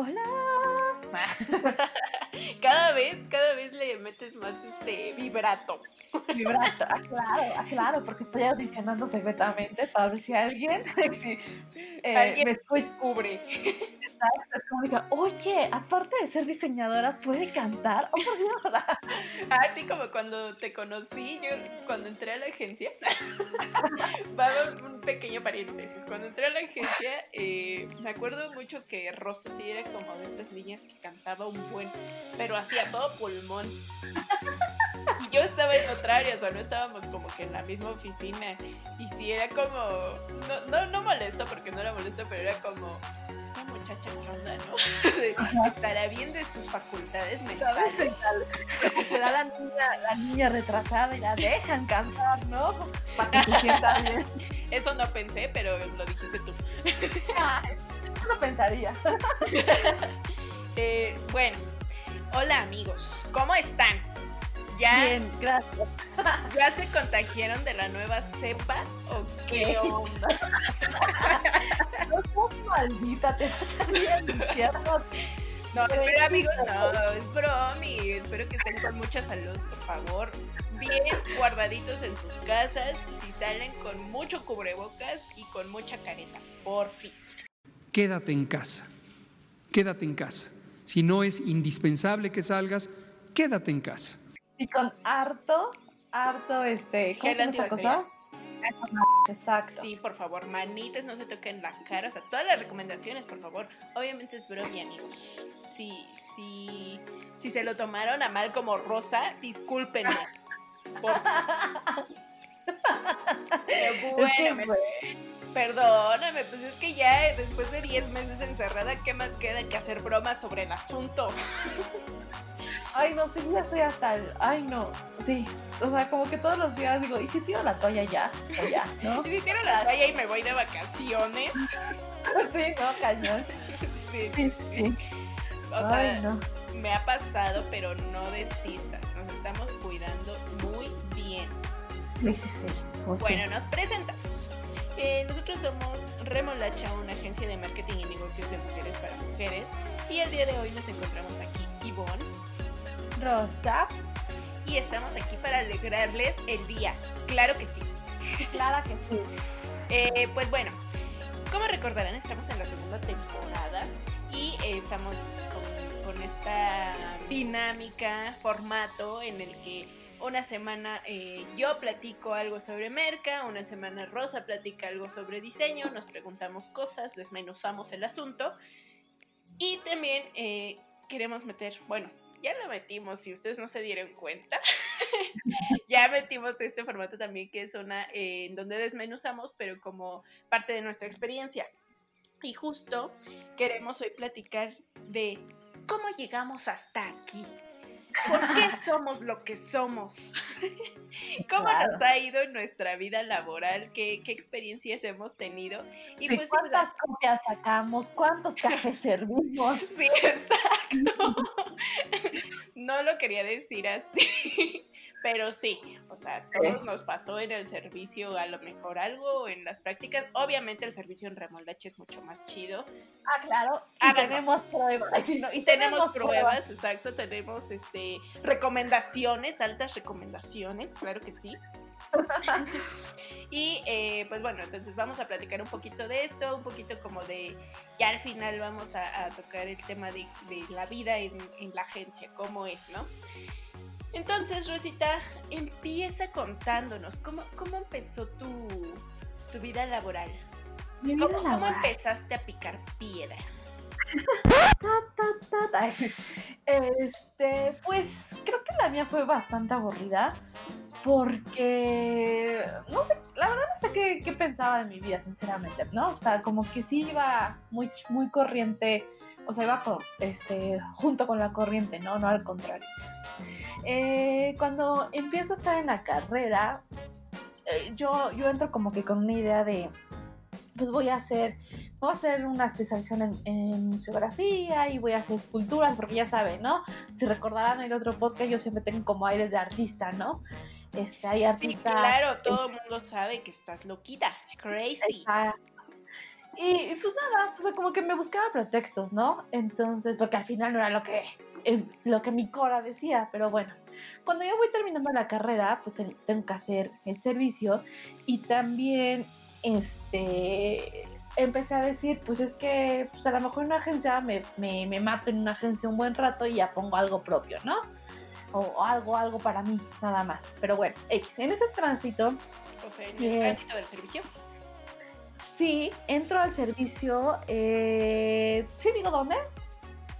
hola. cada vez, cada vez le metes más este vibrato. Vibrato, ah, claro, ah, claro, porque estoy audicionando secretamente para ver si alguien, eh, ¿Alguien me descubre. Como diga, oye, aparte de ser diseñadora, ¿puede cantar? Oh, Así como cuando te conocí, yo cuando entré a la agencia, va un pequeño paréntesis. Cuando entré a la agencia, eh, me acuerdo mucho que Rosa sí era como de estas niñas que cantaba un buen, pero hacía todo pulmón. Y yo estaba en otra área, o sea, no estábamos como que en la misma oficina. Y sí era como, no, no, no molesto porque no era molesto, pero era como, esta muchacha ronda, ¿no? Estará bien de sus facultades mentales. da la niña, la niña retrasada y la dejan cantar, ¿no? Para que se sienta bien. Eso no pensé, pero lo dijiste tú. no pensaría. Eh, bueno, hola amigos, ¿cómo están? ¿Ya, Bien, gracias. ¿Ya se contagiaron de la nueva cepa o qué onda? no sos maldita, te infierno. No, espera amigos, no, es bromi. Espero que estén con mucha salud, por favor. Bien guardaditos en sus casas, si salen con mucho cubrebocas y con mucha careta, porfis. Quédate en casa, quédate en casa. Si no es indispensable que salgas, quédate en casa. Y con harto, harto, este, ¿cómo se llama cosa? Exacto. Sí, por favor, manitas, no se toquen la cara. O sea, todas las recomendaciones, por favor. Obviamente es broma, amigos. Sí, sí. Si se lo tomaron a mal como Rosa, discúlpenme. Por bueno, Perdóname, pues es que ya después de 10 meses encerrada, ¿qué más queda que hacer bromas sobre el asunto? Ay, no, sí, ya estoy hasta el... Ay, no, sí. O sea, como que todos los días digo, ¿y si tiro la toalla ya? O ya, ¿no? ¿Y si tiro la toalla y me voy de vacaciones? sí, no, cañón. Sí, sí, sí. O sea, Ay, no. me ha pasado, pero no desistas. Nos estamos cuidando muy bien. Sí, sí, sí. bueno, nos presentamos. Eh, nosotros somos Remolacha, una agencia de marketing y negocios de mujeres para mujeres. Y el día de hoy nos encontramos aquí Ivonne, Rosa. Y estamos aquí para alegrarles el día. Claro que sí. Claro que sí. Eh, pues bueno, como recordarán, estamos en la segunda temporada y eh, estamos con, con, esta dinámica, formato en el que una semana eh, yo platico algo sobre merca, una semana Rosa platica algo sobre diseño, nos preguntamos cosas, desmenuzamos el asunto y también eh, queremos meter, bueno, ya lo metimos, si ustedes no se dieron cuenta, ya metimos este formato también que es una eh, en donde desmenuzamos, pero como parte de nuestra experiencia. Y justo queremos hoy platicar de cómo llegamos hasta aquí. ¿Por qué somos lo que somos? ¿Cómo nos ha ido en nuestra vida laboral? ¿Qué, experiencias hemos tenido? Y pues, ¿Cuántas copias sacamos? ¿Cuántos cafés servimos? Sí, exacto. No lo quería decir así, pero sí, o sea, todos nos pasó en el servicio a lo mejor algo, en las prácticas. Obviamente el servicio en remoldaje es mucho más chido. Ah, claro. Y tenemos pruebas. Y, tenemos, pruebas, exacto. Tenemos este recomendaciones, altas recomendaciones, claro que sí. y eh, pues bueno, entonces vamos a platicar un poquito de esto, un poquito como de, ya al final vamos a, tocar el tema de, la vida en, la agencia, cómo es, ¿no? Entonces, Rosita, empieza contándonos, ¿cómo, cómo empezó tu, tu vida laboral? ¿Cómo, empezaste a picar piedra? Este, pues creo que la mía fue bastante aburrida porque no sé, la verdad no sé qué, pensaba de mi vida, sinceramente, ¿no? O sea, como que sí iba muy, muy corriente, o sea, iba este, junto con la corriente, ¿no? No al contrario. Eh, cuando empiezo a estar en la carrera, eh, yo, yo entro como que con una idea de, pues voy a hacer, voy a hacer una especialización en, en, museografía y voy a hacer esculturas, porque ya saben, ¿no? Si recordarán el otro podcast, yo siempre tengo como aires de artista, ¿no? Este, hay artistas, sí, claro, todo el mundo sabe que estás loquita, crazy. Y pues nada, pues como que me buscaba pretextos, ¿no? Entonces, porque al final no era lo que, eh, lo que mi cora decía, pero bueno. Cuando yo voy terminando la carrera, pues tengo que hacer el servicio y también, este, empecé a decir, pues es que pues a lo mejor en una agencia me, me, me mato en una agencia un buen rato y ya pongo algo propio, ¿no? O, algo, algo para mí, nada más. Pero bueno, X, en ese tránsito... O sea, en el tránsito del servicio. Sí, entro al servicio. Eh, ¿Sí digo dónde?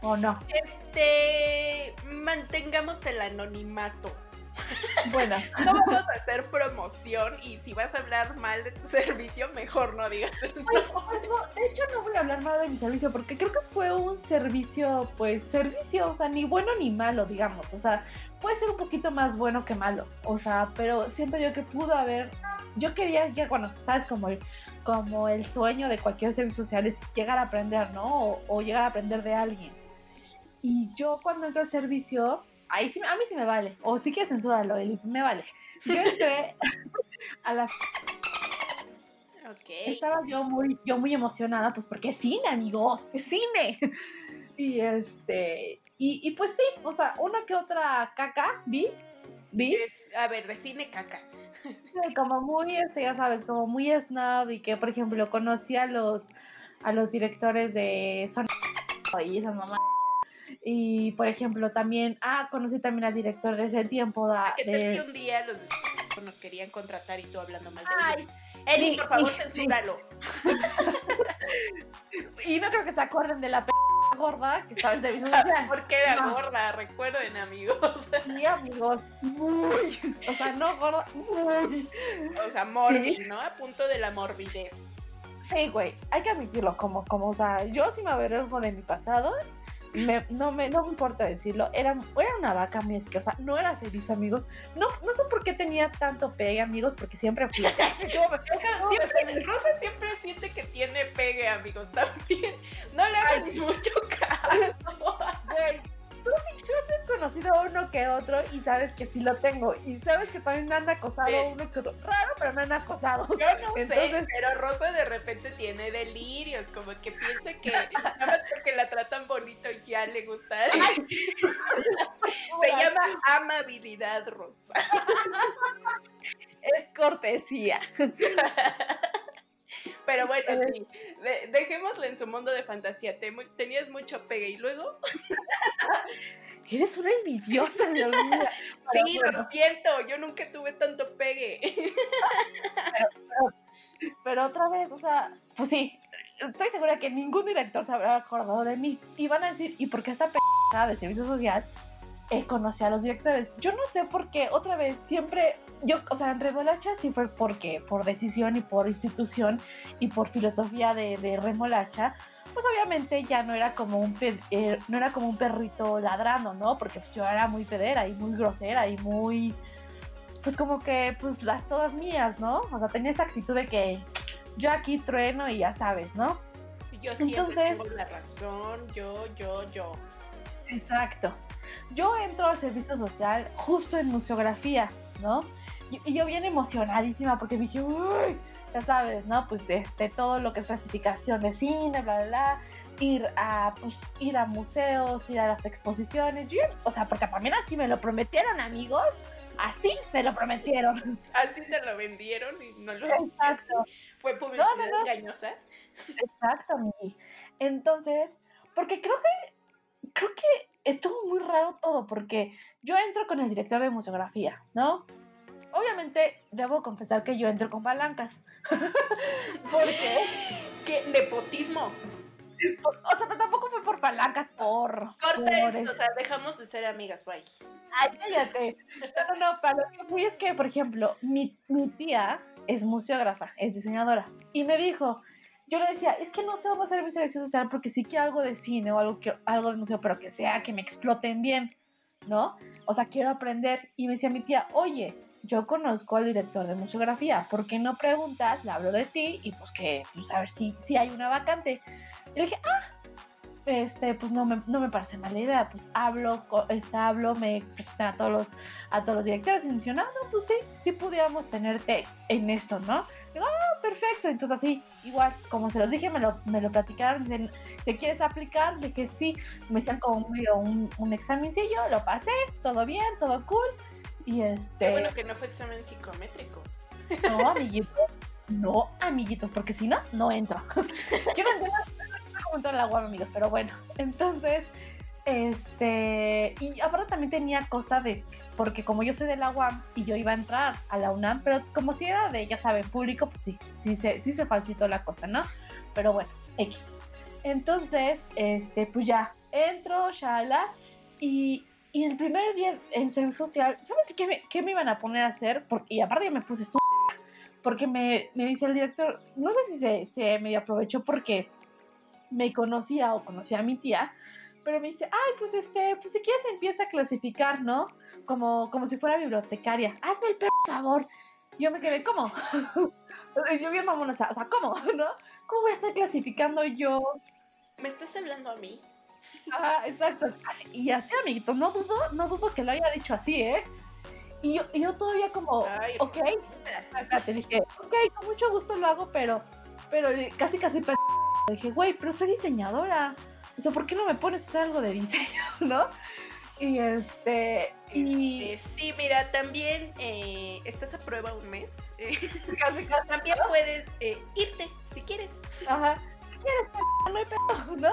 ¿O no? Este, mantengamos el anonimato. Bueno, no vamos a hacer promoción y si vas a hablar mal de tu servicio, mejor no digas el pues, pues, de hecho, no voy a hablar mal de mi servicio porque creo que fue un servicio, pues, servicio, o sea, ni bueno ni malo, digamos. O sea, puede ser un poquito más bueno que malo. O sea, pero siento yo que pudo haber. Yo quería, ya, bueno, sabes, como el, como el sueño de cualquier servicio social es llegar a aprender, ¿no? O, o llegar a aprender de alguien. Y yo cuando entro al servicio, ahí sí, a mí sí me vale. O si quieres censurarlo, Eli, me vale. Yo entré a la... Okay. Estaba yo muy, yo muy emocionada, pues porque es cine, amigos, es cine. Y este, y, y pues sí, o sea, una que otra caca, vi, vi. a ver, define caca. como muy, este, ya sabes, como muy snob y que, por ejemplo, conocí a los, a los directores de Sony y esas mamás y por ejemplo, también, ah, conocí también al director de ese tiempo. O sea, que de... un día los nos querían contratar y tú hablando mal de Ay, Eli, por favor, censúralo. y no creo que se acuerden de la p gorda que estaba en servicio social. Porque era gorda, recuerden, amigos. Sí, amigos, muy. O sea, no gorda, muy. O sea, morbid, ¿no? A punto de la morbidez. Sí, güey, hay que admitirlo como, como, o sea, yo sí me avergonzo de mi pasado no, me, no me importa decirlo, era, era una vaca muy asquerosa, no era feliz, amigos. No, no sé por qué tenía tanto pegue, amigos, porque siempre fui. siempre, Rosa siempre siente que tiene pegue, amigos, también. No le hagan mucho caso. Conocido uno que otro y sabes que sí lo tengo. Y sabes que también me han acosado uno que otro. Raro, pero me han acosado. Yo no sé, pero Rosa de repente tiene delirios, como que piensa que nada más porque la tratan bonito ya le gusta. Se llama amabilidad, Rosa. Es cortesía. Pero bueno, sí, dejémosle en su mundo de fantasía. tenías mucho pegue y luego. Eres una envidiosa, Dios mío. Sí, lo siento, yo nunca tuve tanto pegue. Pero, otra vez, o sea, pues sí, estoy segura que ningún director se habrá acordado de mí. Y van a decir, ¿y por qué esta p de servicio social eh, conocí a los directores? Yo no sé por qué, otra vez, siempre yo, o sea, en Remolacha sí fue porque, por decisión y por institución y por filosofía de, de Remolacha, pues obviamente ya no era como un eh, no era como un perrito ladrando, ¿no? Porque pues, yo era muy pedera y muy grosera y muy pues como que pues las todas mías, ¿no? O sea, tenía esa actitud de que yo aquí trueno y ya sabes, ¿no? Yo siempre tengo la razón, yo, yo, yo. Exacto. Yo entro al servicio social justo en museografía, ¿no? Y, yo bien emocionadísima porque dije, uy, ya sabes, ¿no? Pues este, todo lo que es clasificación de cine, bla, bla, bla, ir a, pues, ir a museos, ir a las exposiciones, o sea, porque también así me lo prometieron, amigos, así me lo prometieron. Así te lo vendieron y no lo Exacto. Fue publicidad engañosa. Exacto, Miki. Entonces, porque creo que, creo que estuvo muy raro todo, porque yo entro con el director de museografía, ¿no? Obviamente, debo confesar que yo entro con palancas. ¿Por qué? ¿Qué? Nepotismo. O, sea, pero tampoco fue por palancas, por. Corta esto, o sea, dejamos de ser amigas, bye. Ay, cállate. No, no, para lo que fui es que, por ejemplo, mi, mi tía es museógrafa, es diseñadora. Y me dijo, yo le decía, es que no sé dónde hacer mi selección social porque sí quiero algo de cine o algo, que, algo de museo, pero que sea que me exploten bien, ¿no? O sea, quiero aprender. Y me decía mi tía, oye, yo conozco al director de museografía, ¿por qué no preguntas? Le hablo de ti y pues que, pues a ver si, si hay una vacante. Y le dije, ah, este, pues no me, no me parece mala idea, pues hablo, este, hablo, me presentan a todos los, a todos los directores y me dicen, ah, no, pues sí, sí pudiéramos tenerte en esto, ¿no? Digo, ah, perfecto. Entonces así, igual, como se los dije, me lo, me lo platicaron, dicen, ¿te quieres aplicar? De que sí, me hicieron como medio un, un examencillo, lo pasé, todo bien, todo cool. Y este... Qué bueno que no fue examen psicométrico. No, amiguitos, no, amiguitos, porque si no, no entro. Yo no entiendo cómo entrar al agua, amigos, pero bueno, entonces... Este, y aparte también tenía cosa de, porque como yo soy de la UAM y yo iba a entrar a la UNAM, pero como si era de, ya saben, público, pues sí, sí se, sí se falsitó la cosa, ¿no? Pero bueno, X. Entonces, este, pues ya, entro, shala, y, y el primer día en servicio social, ¿sabes qué me, qué me iban a poner a hacer? Porque, y aparte me puse estúpida, porque me, me dice el director, no sé si se, se me aprovechó porque me conocía o conocía a mi tía, pero me dice, ay, pues este, pues si quieres empieza a clasificar, ¿no? Como, como si fuera bibliotecaria. Hazme el perro favor. Yo me quedé, ¿cómo? yo bien mamona, o sea, ¿cómo? ¿No? ¿Cómo voy a estar clasificando yo? ¿Me estás hablando a mí? Ah, exacto. Así, y así, amiguito, no dudo, no dudo que lo haya dicho así, ¿eh? Y yo, y yo todavía como, Ay, ok, te dije, ok, con mucho gusto lo hago, pero, pero casi casi dije, güey, pero soy diseñadora. O sea, ¿por qué no me pones a hacer algo de diseño, no? Y este, y Eh, sí, mira, también eh, estás a prueba un mes. eh, casi casi, también puedes eh, irte si quieres. ajá, no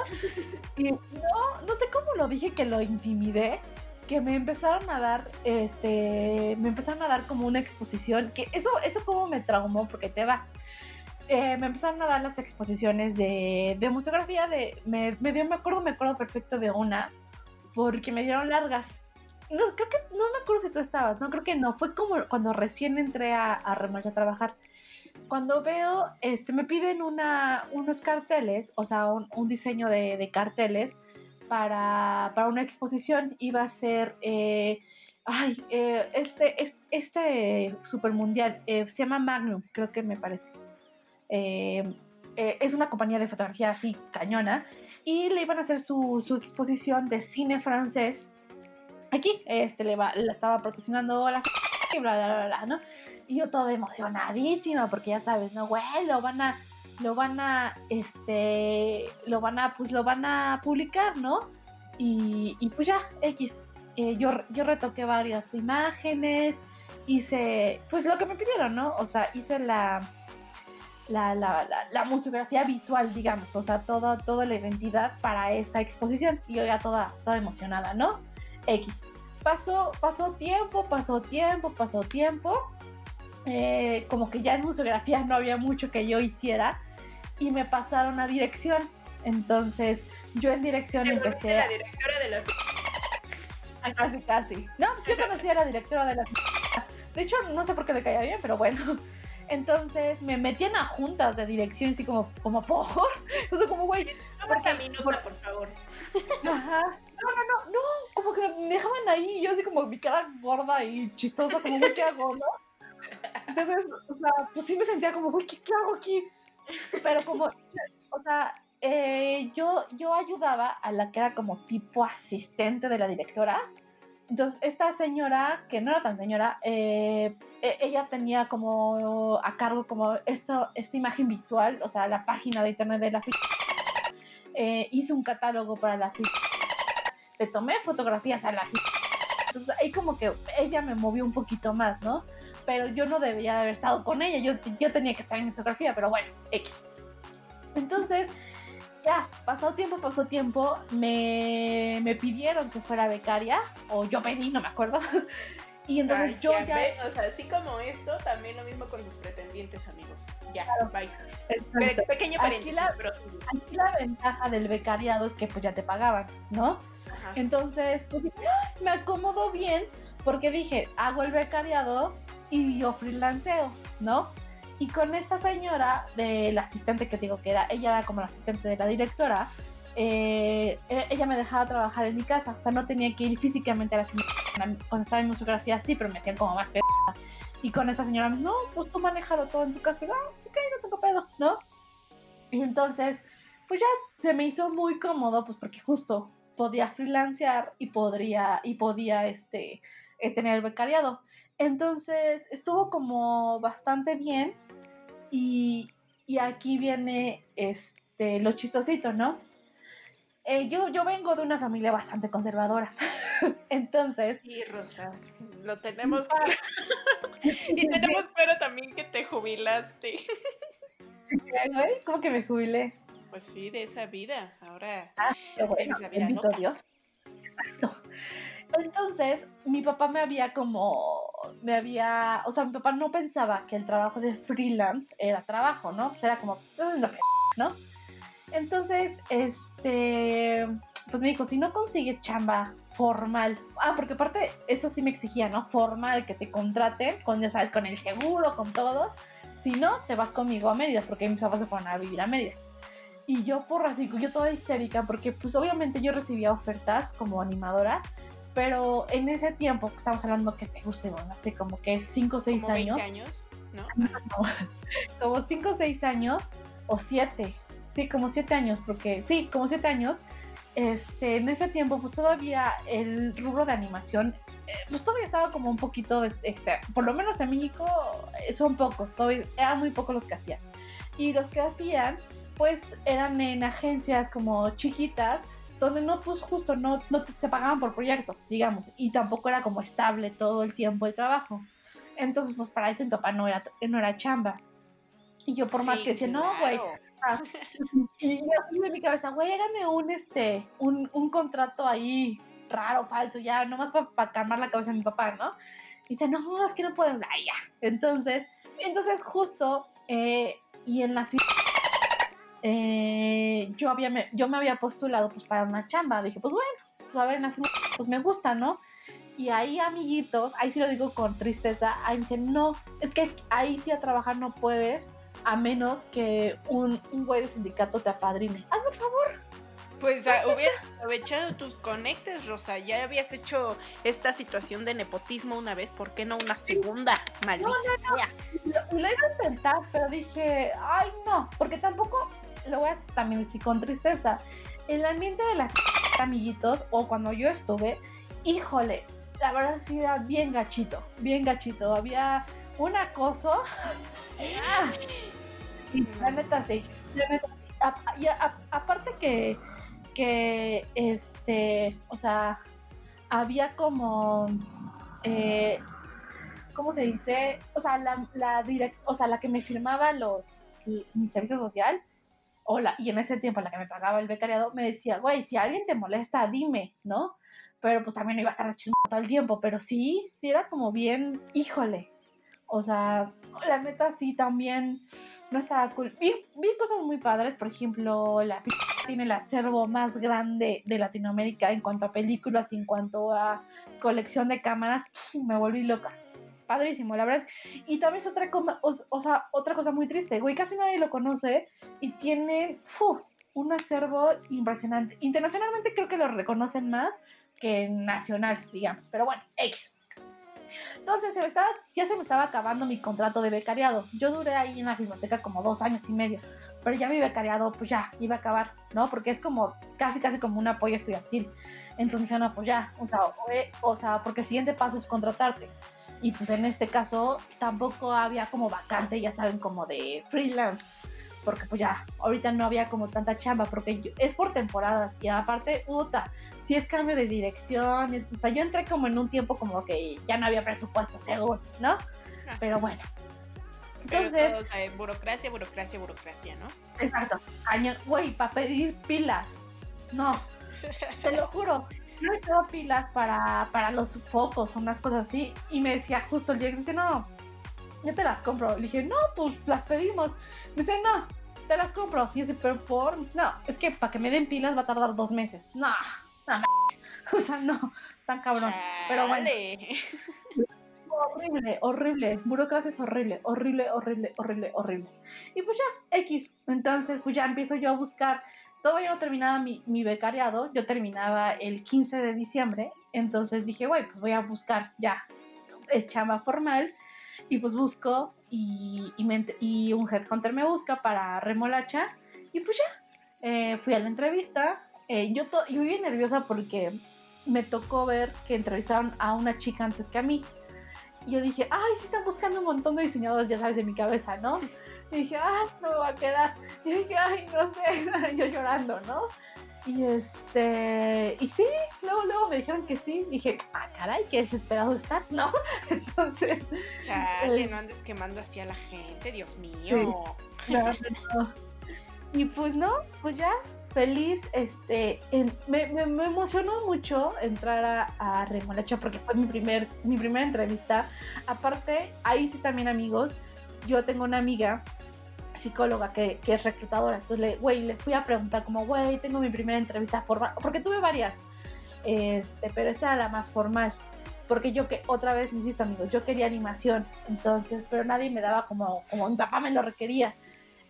¿no? Sé cómo lo dije que lo intimidé, que me empezaron a dar, este, me empezaron a dar como una exposición, que eso, eso como me traumó, porque te va. Eh, me empezaron a dar las exposiciones de, de museografía, de, me, me, dio, me acuerdo, me acuerdo perfecto de una, porque me dieron largas. No, creo que, no me acuerdo si tú estabas, no, creo que no, fue como cuando recién entré a, a a trabajar. Cuando veo, este, me piden una, unos carteles, o sea, un, diseño de, carteles para, para, una exposición, iba a ser, eh, ay, eh, este, este, este supermundial, eh, se llama Magnum, creo que me parece. Eh, eh, es una compañía de fotografía así cañona y le iban a hacer su, su exposición de cine francés aquí este le, va, le estaba patrocinando la y bla bla bla no y yo todo emocionadísima porque ya sabes no güey lo van a lo van a este lo van a pues lo van a publicar no y, y pues ya x eh, yo yo retoqué varias imágenes hice pues lo que me pidieron no o sea hice la la, la, la, la, museografía visual, digamos, o sea, todo, toda la identidad para esa exposición. Y yo ya toda, toda emocionada, ¿no? X. Pasó, pasó tiempo, pasó tiempo, pasó tiempo. Eh, como que ya en museografía no había mucho que yo hiciera. Y me pasaron a dirección. Entonces, yo en dirección ¿Te empecé. la directora de la. Ah, casi, casi. No, yo conocí a la directora de la. De hecho, no sé por qué le caía bien, pero bueno. Entonces me metían a juntas de dirección, así como, como por. O sea, como, güey. Porque, nota, por... por favor. Ajá. No, no, no, no. Como que me dejaban ahí, yo así como mi cara gorda y chistosa, como, güey, ¿qué hago, no? Entonces, o sea, pues sí me sentía como, güey, ¿qué, ¿qué, hago aquí? Pero como, o sea, eh, yo, yo ayudaba a la que era como tipo asistente de la directora. Entonces, esta señora, que no era tan señora, eh, ella tenía como a cargo como esto, esta imagen visual, o sea, la página de internet de la ficha. Eh, hice un catálogo para la ficha. Le tomé fotografías a la ficha. Entonces, ahí como que ella me movió un poquito más, ¿no? Pero yo no debería de haber estado con ella, yo, yo tenía que estar en fotografía, pero bueno, X. Entonces, ya, pasó tiempo, pasó tiempo, me, me, pidieron que fuera becaria, o yo pedí, no me acuerdo. y entonces Ay, yo ya. o sea, así como esto, también lo mismo con sus pretendientes, amigos. Ya, Claro. bye. Pe pequeño Aquí paréntesis, la- pero- Aquí la ventaja del becariado es que pues ya te pagaban, ¿no? Ajá. Entonces, pues "Ay, me acomodo bien porque dije, hago el becariado y yo freelanceo, ¿no? Y con esta señora, del asistente que digo que era, ella era como la asistente de la directora, eh, e- ella me dejaba trabajar en mi casa, o sea, no tenía que ir físicamente a la. Cuando estaba en museografía sí, pero me hacían como más pedo. Y con esa señora, no, pues tú manejalo todo en tu casa. Y, ah, ok, no tengo pedo, ¿no? Y entonces, pues ya se me hizo muy cómodo, pues porque justo podía freelancear y podría, y podía, este, eh, tener el becariado. Entonces, estuvo como bastante bien Y, y aquí viene este, lo chistosito, ¿no? Eh, yo, yo vengo de una familia bastante conservadora. Entonces. Sí, Rosa. Lo tenemos claro. y tenemos claro también que te jubilaste. ¿Cómo que me jubilé? Pues sí, de esa vida. Ahora. Ah, bueno. Bendito Dios. Exacto. Entonces, mi papá me había como, me había, o sea, mi papá no pensaba que el trabajo de freelance era trabajo, ¿no? Pues era como, ¿no? Entonces, este, pues me dijo, si no consigues chamba formal, ah, porque aparte eso sí me exigía, ¿no? Formal, que te contraten, con, ya sabes, con el seguro, con todo. Si no, te vas conmigo a medias, porque mis papás se fueron a vivir a medias. Y yo, por así, yo toda histérica, porque pues obviamente yo recibía ofertas como animadora, pero en ese tiempo, estamos hablando que te guste, bueno, hace como que 5 o 6 años. años, ¿no? como 5 o 6 años, o 7, sí, como 7 años, porque sí, como 7 años, este, en ese tiempo, pues todavía el rubro de animación, eh, pues todavía estaba como un poquito, este, por lo menos en México eh, son pocos, todavía, eran muy pocos los que hacían. Y los que hacían, pues eran en agencias como chiquitas, donde no, pues justo no, no te, pagaban por proyectos, digamos, y tampoco era como estable todo el tiempo el trabajo. Entonces, pues para eso mi papá no era, no era chamba. Y yo por más que decía, no, güey. Ah, y yo así en mi cabeza, güey, hágame un, este, un, un contrato ahí raro, falso, ya, nomás para calmar la cabeza de mi papá, ¿no? Y dice, no, es que no puedo, ya. Entonces, entonces justo, eh, y en la eh, yo, había, me, yo me había postulado pues para una chamba. Dije, pues bueno, pues a ver, pues me gusta, ¿no? Y ahí, amiguitos, ahí sí lo digo con tristeza, ahí me dicen, no, es que ahí sí a trabajar no puedes a menos que un, un güey de sindicato te apadrine. Hazme el favor. Pues ah, hubiera aprovechado tus conectes, Rosa. Ya habías hecho esta situación de nepotismo una vez, ¿por qué no una segunda? Maldita. No, no, no. Lo, lo, iba a intentar, pero dije, ay, no, porque tampoco lo voy a decir también decir con tristeza, el ambiente de las amiguitos o cuando yo estuve, híjole, la verdad sí era bien gachito, bien gachito. Había un acoso. y la neta sí. y aparte que, que, este, o sea, había como, eh, ¿cómo se dice? O sea, la, la direct, o sea, la que me firmaba los, mi servicio social, hola, y en ese tiempo en la que me pagaba el becariado, me decía, güey, si alguien te molesta, dime, ¿no? Pero pues también iba a estar chismando todo el tiempo, pero sí, sí era como bien, híjole. O sea, la neta sí también no estaba cool. Vi, vi cosas muy padres, por ejemplo, la tiene el acervo más grande de Latinoamérica en cuanto a películas, en cuanto a colección de cámaras, me volví loca padrísimo, la verdad. Y también es otra, cosa, o, sea, otra cosa muy triste, güey, casi nadie lo conoce y tiene un acervo impresionante. Internacionalmente creo que lo reconocen más que nacional, digamos, pero bueno, X. Entonces se me estaba, ya se me estaba acabando mi contrato de becariado. Yo duré ahí en la biblioteca como dos años y medio, pero ya mi becariado pues ya iba a acabar, ¿no? Porque es como casi casi como un apoyo estudiantil. Entonces dije, no, pues ya, o sea, o sea, porque el siguiente paso es contratarte y pues en este caso tampoco había como vacante, ya saben, como de freelance, porque pues ya, ahorita no había como tanta chamba, porque es por temporadas y aparte, puta, si es cambio de dirección, o sea, yo entré como en un tiempo como que ya no había presupuesto, según, ¿no? Pero bueno. Entonces, burocracia, burocracia, burocracia, ¿no? Exacto. Güey, para pedir pilas. No, te lo juro no estaba pilas para, para los focos o unas cosas así. Y me decía justo el día me dice, no, yo te las compro. Le dije, no, pues las pedimos. Me dice, no, te las compro. Y dice, pero por. no, es que para que me den pilas va a tardar dos meses. No, no, o sea, no, tan cabrón. Pero bueno. horrible, horrible. Burocracia es horrible, horrible, horrible, horrible, horrible. Y pues ya, X. Entonces, pues ya empiezo yo a buscar todavía no terminaba mi, mi, becariado, yo terminaba el 15 de diciembre, entonces dije, güey, pues voy a buscar ya el chamba formal y pues busco y, y, y, un headhunter me busca para remolacha y pues ya, eh, fui a la entrevista, eh, yo, to, yo bien nerviosa porque me tocó ver que entrevistaron a una chica antes que a mí. Y yo dije, ay, sí están buscando un montón de diseñadores, ya sabes, en mi cabeza, ¿no? Y dije, ah, no me va a quedar. Y dije, ay, no sé, yo llorando, ¿no? Y este, y sí, luego, luego me dijeron que sí. Dije, ah, caray, qué desesperado estar, ¿no? Entonces. Chale, eh, no andes quemando así a la gente, Dios mío. Y pues no, pues ya, feliz, este, me, me, emocionó mucho entrar a, a, Remolacha porque fue mi primer, mi primera entrevista. Aparte, ahí sí también amigos, yo tengo una amiga psicóloga que, que es reclutadora. Entonces, le, güey, le fui a preguntar como, güey, tengo mi primera entrevista formal, porque tuve varias, este, pero esta era la más formal. Porque yo que, otra vez, insisto amigos, yo quería animación, entonces, pero nadie me daba como, como mi papá me lo requería.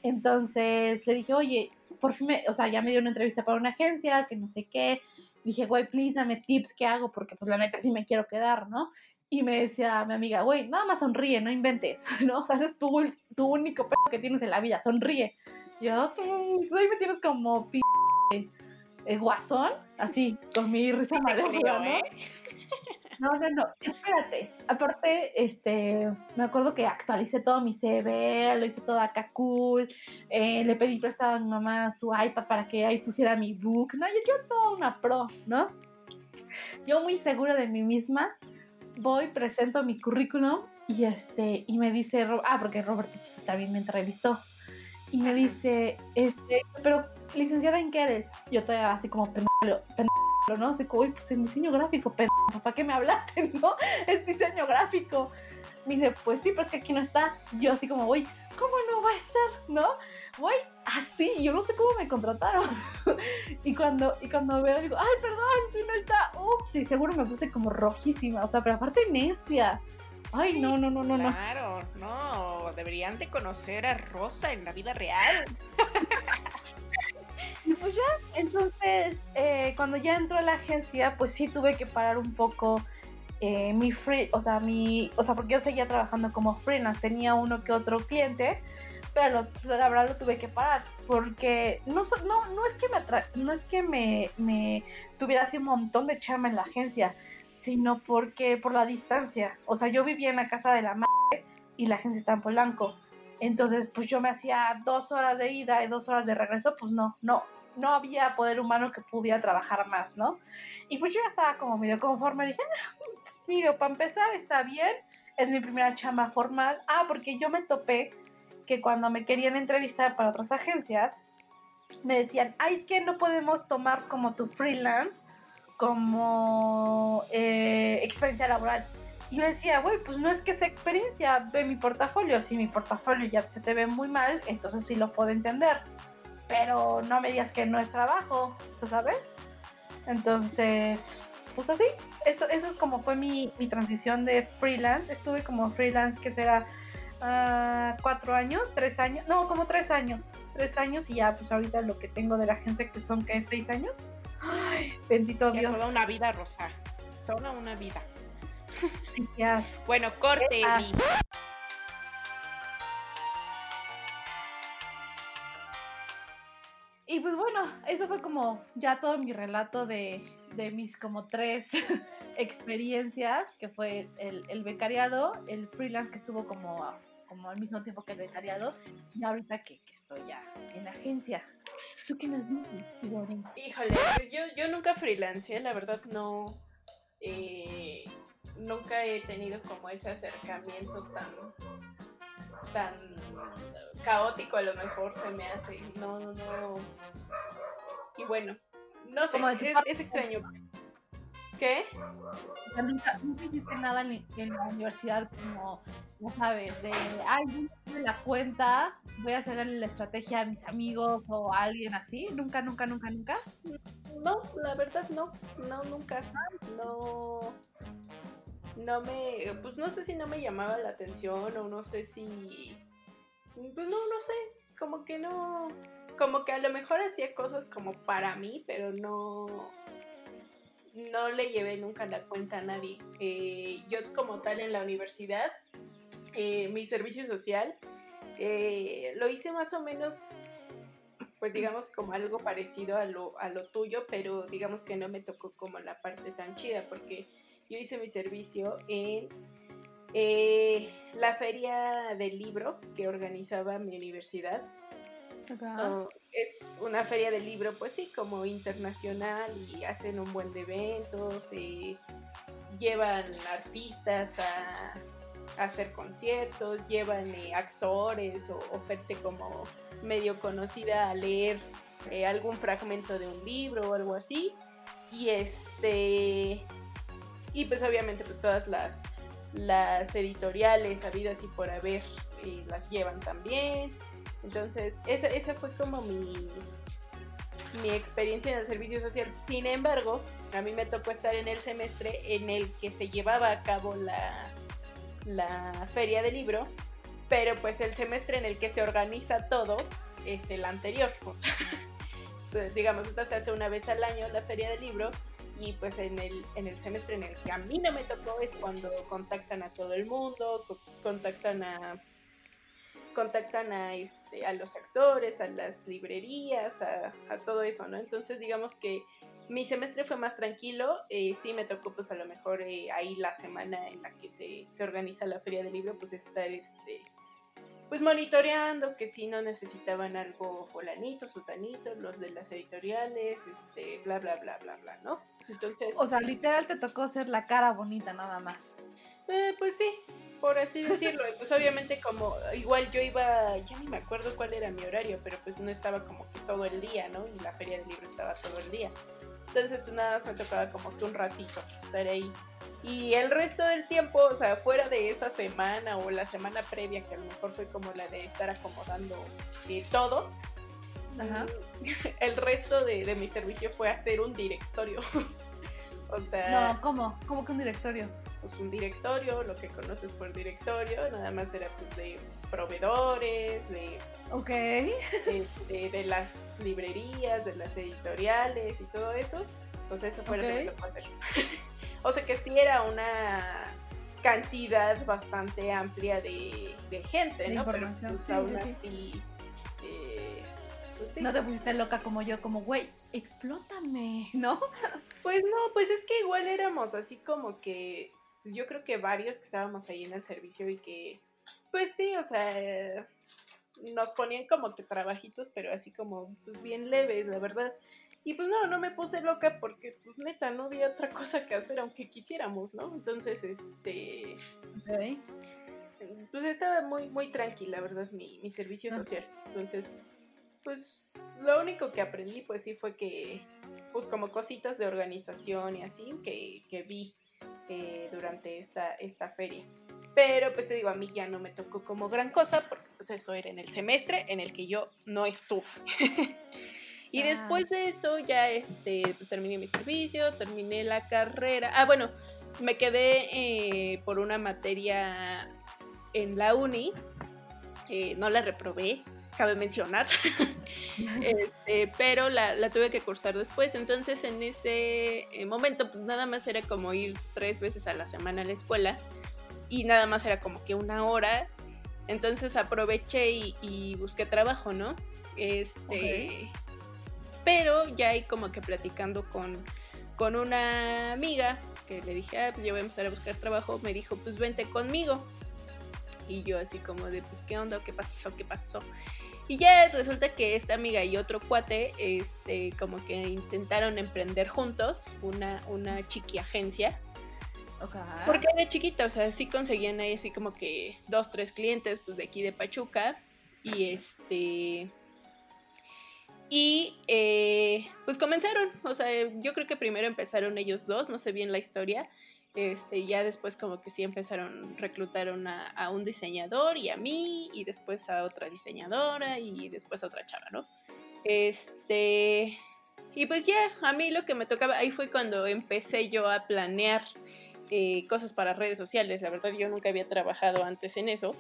Entonces le dije, oye, por fin, me, o sea, ya me dio una entrevista para una agencia, que no sé qué. Dije, güey, please, dame tips, ¿qué hago? Porque pues la neta sí me quiero quedar, ¿no? Y me decía mi amiga, güey, nada más sonríe, no inventes, ¿no? O sea, ese es tu, tu único pedo que tienes en la vida, sonríe. yo, ok, hoy me tienes como p eh, guasón, así, con mi risa sí ¿no? ¿eh? No, no, no, espérate. Aparte, este, me acuerdo que actualicé todo mi CV, lo hice todo acá cool, eh, le pedí prestado a mi mamá su iPad para que ahí pusiera mi book, ¿no? Yo, yo toda una pro, ¿no? Yo muy segura de mí misma, voy, presento mi currículum y este, y me dice, ah, porque Robert pues, también me entrevistó, y me dice, este, pero licenciada en qué eres? Yo todavía así como pendejo, ¿no? Así como, pues en diseño gráfico, pendejo, ¿para qué me hablaste, no? Es diseño gráfico. Me dice, pues sí, pero es que aquí no está. Yo así como, voy, ¿cómo no va a estar? ¿No? Voy así, yo no sé cómo me contrataron. y cuando y cuando veo, digo, ay, perdón, si no está, ups, y seguro me puse como rojísima, o sea, pero aparte necia. Ay, no, no, no, no, no. Claro, no, deberían de conocer a Rosa en la vida real. y pues ya, entonces, eh, cuando ya entró a la agencia, pues sí tuve que parar un poco eh, mi free, o sea, mi, o sea, porque yo seguía trabajando como freelance, tenía uno que otro cliente, pero la verdad lo tuve que parar porque no, no, no es que me no es que me, me tuviera así un montón de chama en la agencia, sino porque por la distancia. O sea, yo vivía en la casa de la madre y la agencia está en Polanco. Entonces, pues yo me hacía dos horas de ida y dos horas de regreso, pues no, no, no había poder humano que pudiera trabajar más, ¿no? Y pues yo ya estaba como medio conforme, dije, sí, para empezar está bien, es mi primera chamba formal. Ah, porque yo me topé que cuando me querían entrevistar para otras agencias, me decían, ay, es que no podemos tomar como tu freelance como eh, experiencia laboral. Y yo decía, güey, pues no es que sea experiencia, ve mi portafolio. Si mi portafolio ya se te ve muy mal, entonces sí lo puedo entender. Pero no me digas que no es trabajo, ¿sabes? Entonces, pues así. Eso, eso es como fue mi, mi transición de freelance. Estuve como freelance, que será cuatro años, tres años, no, como tres años, tres años y ya pues ahorita lo que tengo de la agencia que son que seis años. Ay, bendito Dios. Toda una vida, Rosa. Toda una vida. ya. Bueno, corte. Ah. Y pues bueno, eso fue como ya todo mi relato de, de mis como tres experiencias, que fue el, el, becariado, el freelance que estuvo como como al mismo tiempo que el becariado, y ahorita que, estoy ya en la agencia. ¿Tú qué nos dices, Híjole, pues yo, yo nunca freelance, la verdad no. Eh, nunca he tenido como ese acercamiento tan tan caótico a lo mejor se me hace no no y bueno no sé es, extraño ¿Qué? nunca, nunca hiciste nada en, la universidad como, no sabes, de, ay, yo la cuenta, voy a hacer la estrategia a mis amigos o a alguien así. Nunca, nunca, nunca, nunca. No, la verdad no, no, nunca. No, no me, pues no sé si no me llamaba la atención o no sé si, pues no, no sé, como que no, como que a lo mejor hacía cosas como para mí, pero no no le llevé nunca la cuenta a nadie. Eh, yo como tal en la universidad, eh, mi servicio social, eh, lo hice más o menos, pues digamos como algo parecido a lo, a lo tuyo, pero digamos que no me tocó como la parte tan chida, porque yo hice mi servicio en la feria del libro que organizaba mi universidad. Es una feria del libro, pues sí, como internacional y hacen un buen de eventos, llevan artistas a, hacer conciertos, llevan eh, actores o, gente como medio conocida a leer eh, algún fragmento de un libro o algo así. Y este. Y pues obviamente pues todas las, las editoriales habidas y por haber eh, las llevan también. Entonces, esa, esa fue como mi, mi experiencia en el servicio social. Sin embargo, a mí me tocó estar en el semestre en el que se llevaba a cabo la, la feria del libro, pero pues el semestre en el que se organiza todo es el anterior. O sea, pues, digamos, esta se hace una vez al año la feria del libro y pues en el, en el semestre en el que a mí no me tocó es cuando contactan a todo el mundo, contactan a contactan a, este, a los actores, a las librerías, a, todo eso, ¿no? Entonces digamos que mi semestre fue más tranquilo, eh, sí me tocó pues a lo mejor eh, ahí la semana en la que se, se, organiza la feria del libro, pues estar este, pues monitoreando que si no necesitaban algo fulanito, sutanito, los de las editoriales, este, bla, bla, bla, bla, bla, ¿no? Entonces... O sea, literal te tocó ser la cara bonita nada más. Eh, pues sí, por así decirlo. pues obviamente como igual yo iba, ya ni me acuerdo cuál era mi horario, pero pues no estaba como que todo el día, ¿no? Y la feria del libro estaba todo el día. Entonces pues nada más me tocaba como que un ratito estar ahí. Y el resto del tiempo, o sea, fuera de esa semana o la semana previa, que a lo mejor fue como la de estar acomodando eh, todo, el resto de, de mi servicio fue hacer un directorio. o sea... No, ¿cómo? ¿Cómo que un directorio? Pues un directorio, lo que conoces por directorio, nada más era pues de proveedores, de, okay. de, las librerías, de las editoriales y todo eso, pues eso fue lo que me tocó hacer. o sea que sí era una cantidad bastante amplia de, gente, ¿no? Pero pues, aún así... Eh, pues, no te pusiste loca como yo, como, güey, explótame, ¿no? Pues no, pues es que igual éramos así como que pues yo creo que varios que estábamos ahí en el servicio y que, pues sí, o sea, nos ponían como que trabajitos, pero así como, pues bien leves, la verdad. Y pues no, no me puse loca porque, pues neta, no había otra cosa que hacer aunque quisiéramos, ¿no? Entonces, este... Pues estaba muy, muy tranquila, ¿verdad? Mi, mi servicio social. Entonces, pues lo único que aprendí, pues sí, fue que, pues como cositas de organización y así, que, que vi eh, durante esta, esta feria. Pero pues te digo, a mí ya no me tocó como gran cosa porque pues eso era en el semestre en el que yo no estuve. y después de eso ya este, pues, terminé mi servicio, terminé la carrera. Ah, bueno, me quedé eh, por una materia en la uni. Eh, no la reprobé, cabe mencionar. este, pero la, la, tuve que cursar después. Entonces, en ese eh, momento, pues nada más era como ir tres veces a la semana a la escuela. Y nada más era como que una hora. Entonces aproveché y, busqué trabajo, ¿no? Este. Pero ya ahí como que platicando con, con una amiga que le dije, ah, pues yo voy a empezar a buscar trabajo, me dijo, pues vente conmigo. Y yo así como de, pues, ¿qué onda? ¿Qué pasó? ¿Qué pasó? Y ya resulta que esta amiga y otro cuate, este, como que intentaron emprender juntos una, una chiqui agencia. Porque era chiquita, o sea, sí conseguían ahí así como que dos, tres clientes, pues de aquí de Pachuca. Y este. Y eh, pues comenzaron, o sea, yo creo que primero empezaron ellos dos, no sé bien la historia, este, ya después como que sí empezaron, reclutaron a, a, un diseñador y a mí, y después a otra diseñadora y después a otra chava, ¿no? Este, y pues ya, a mí lo que me tocaba, ahí fue cuando empecé yo a planear eh, cosas para redes sociales, la verdad yo nunca había trabajado antes en eso.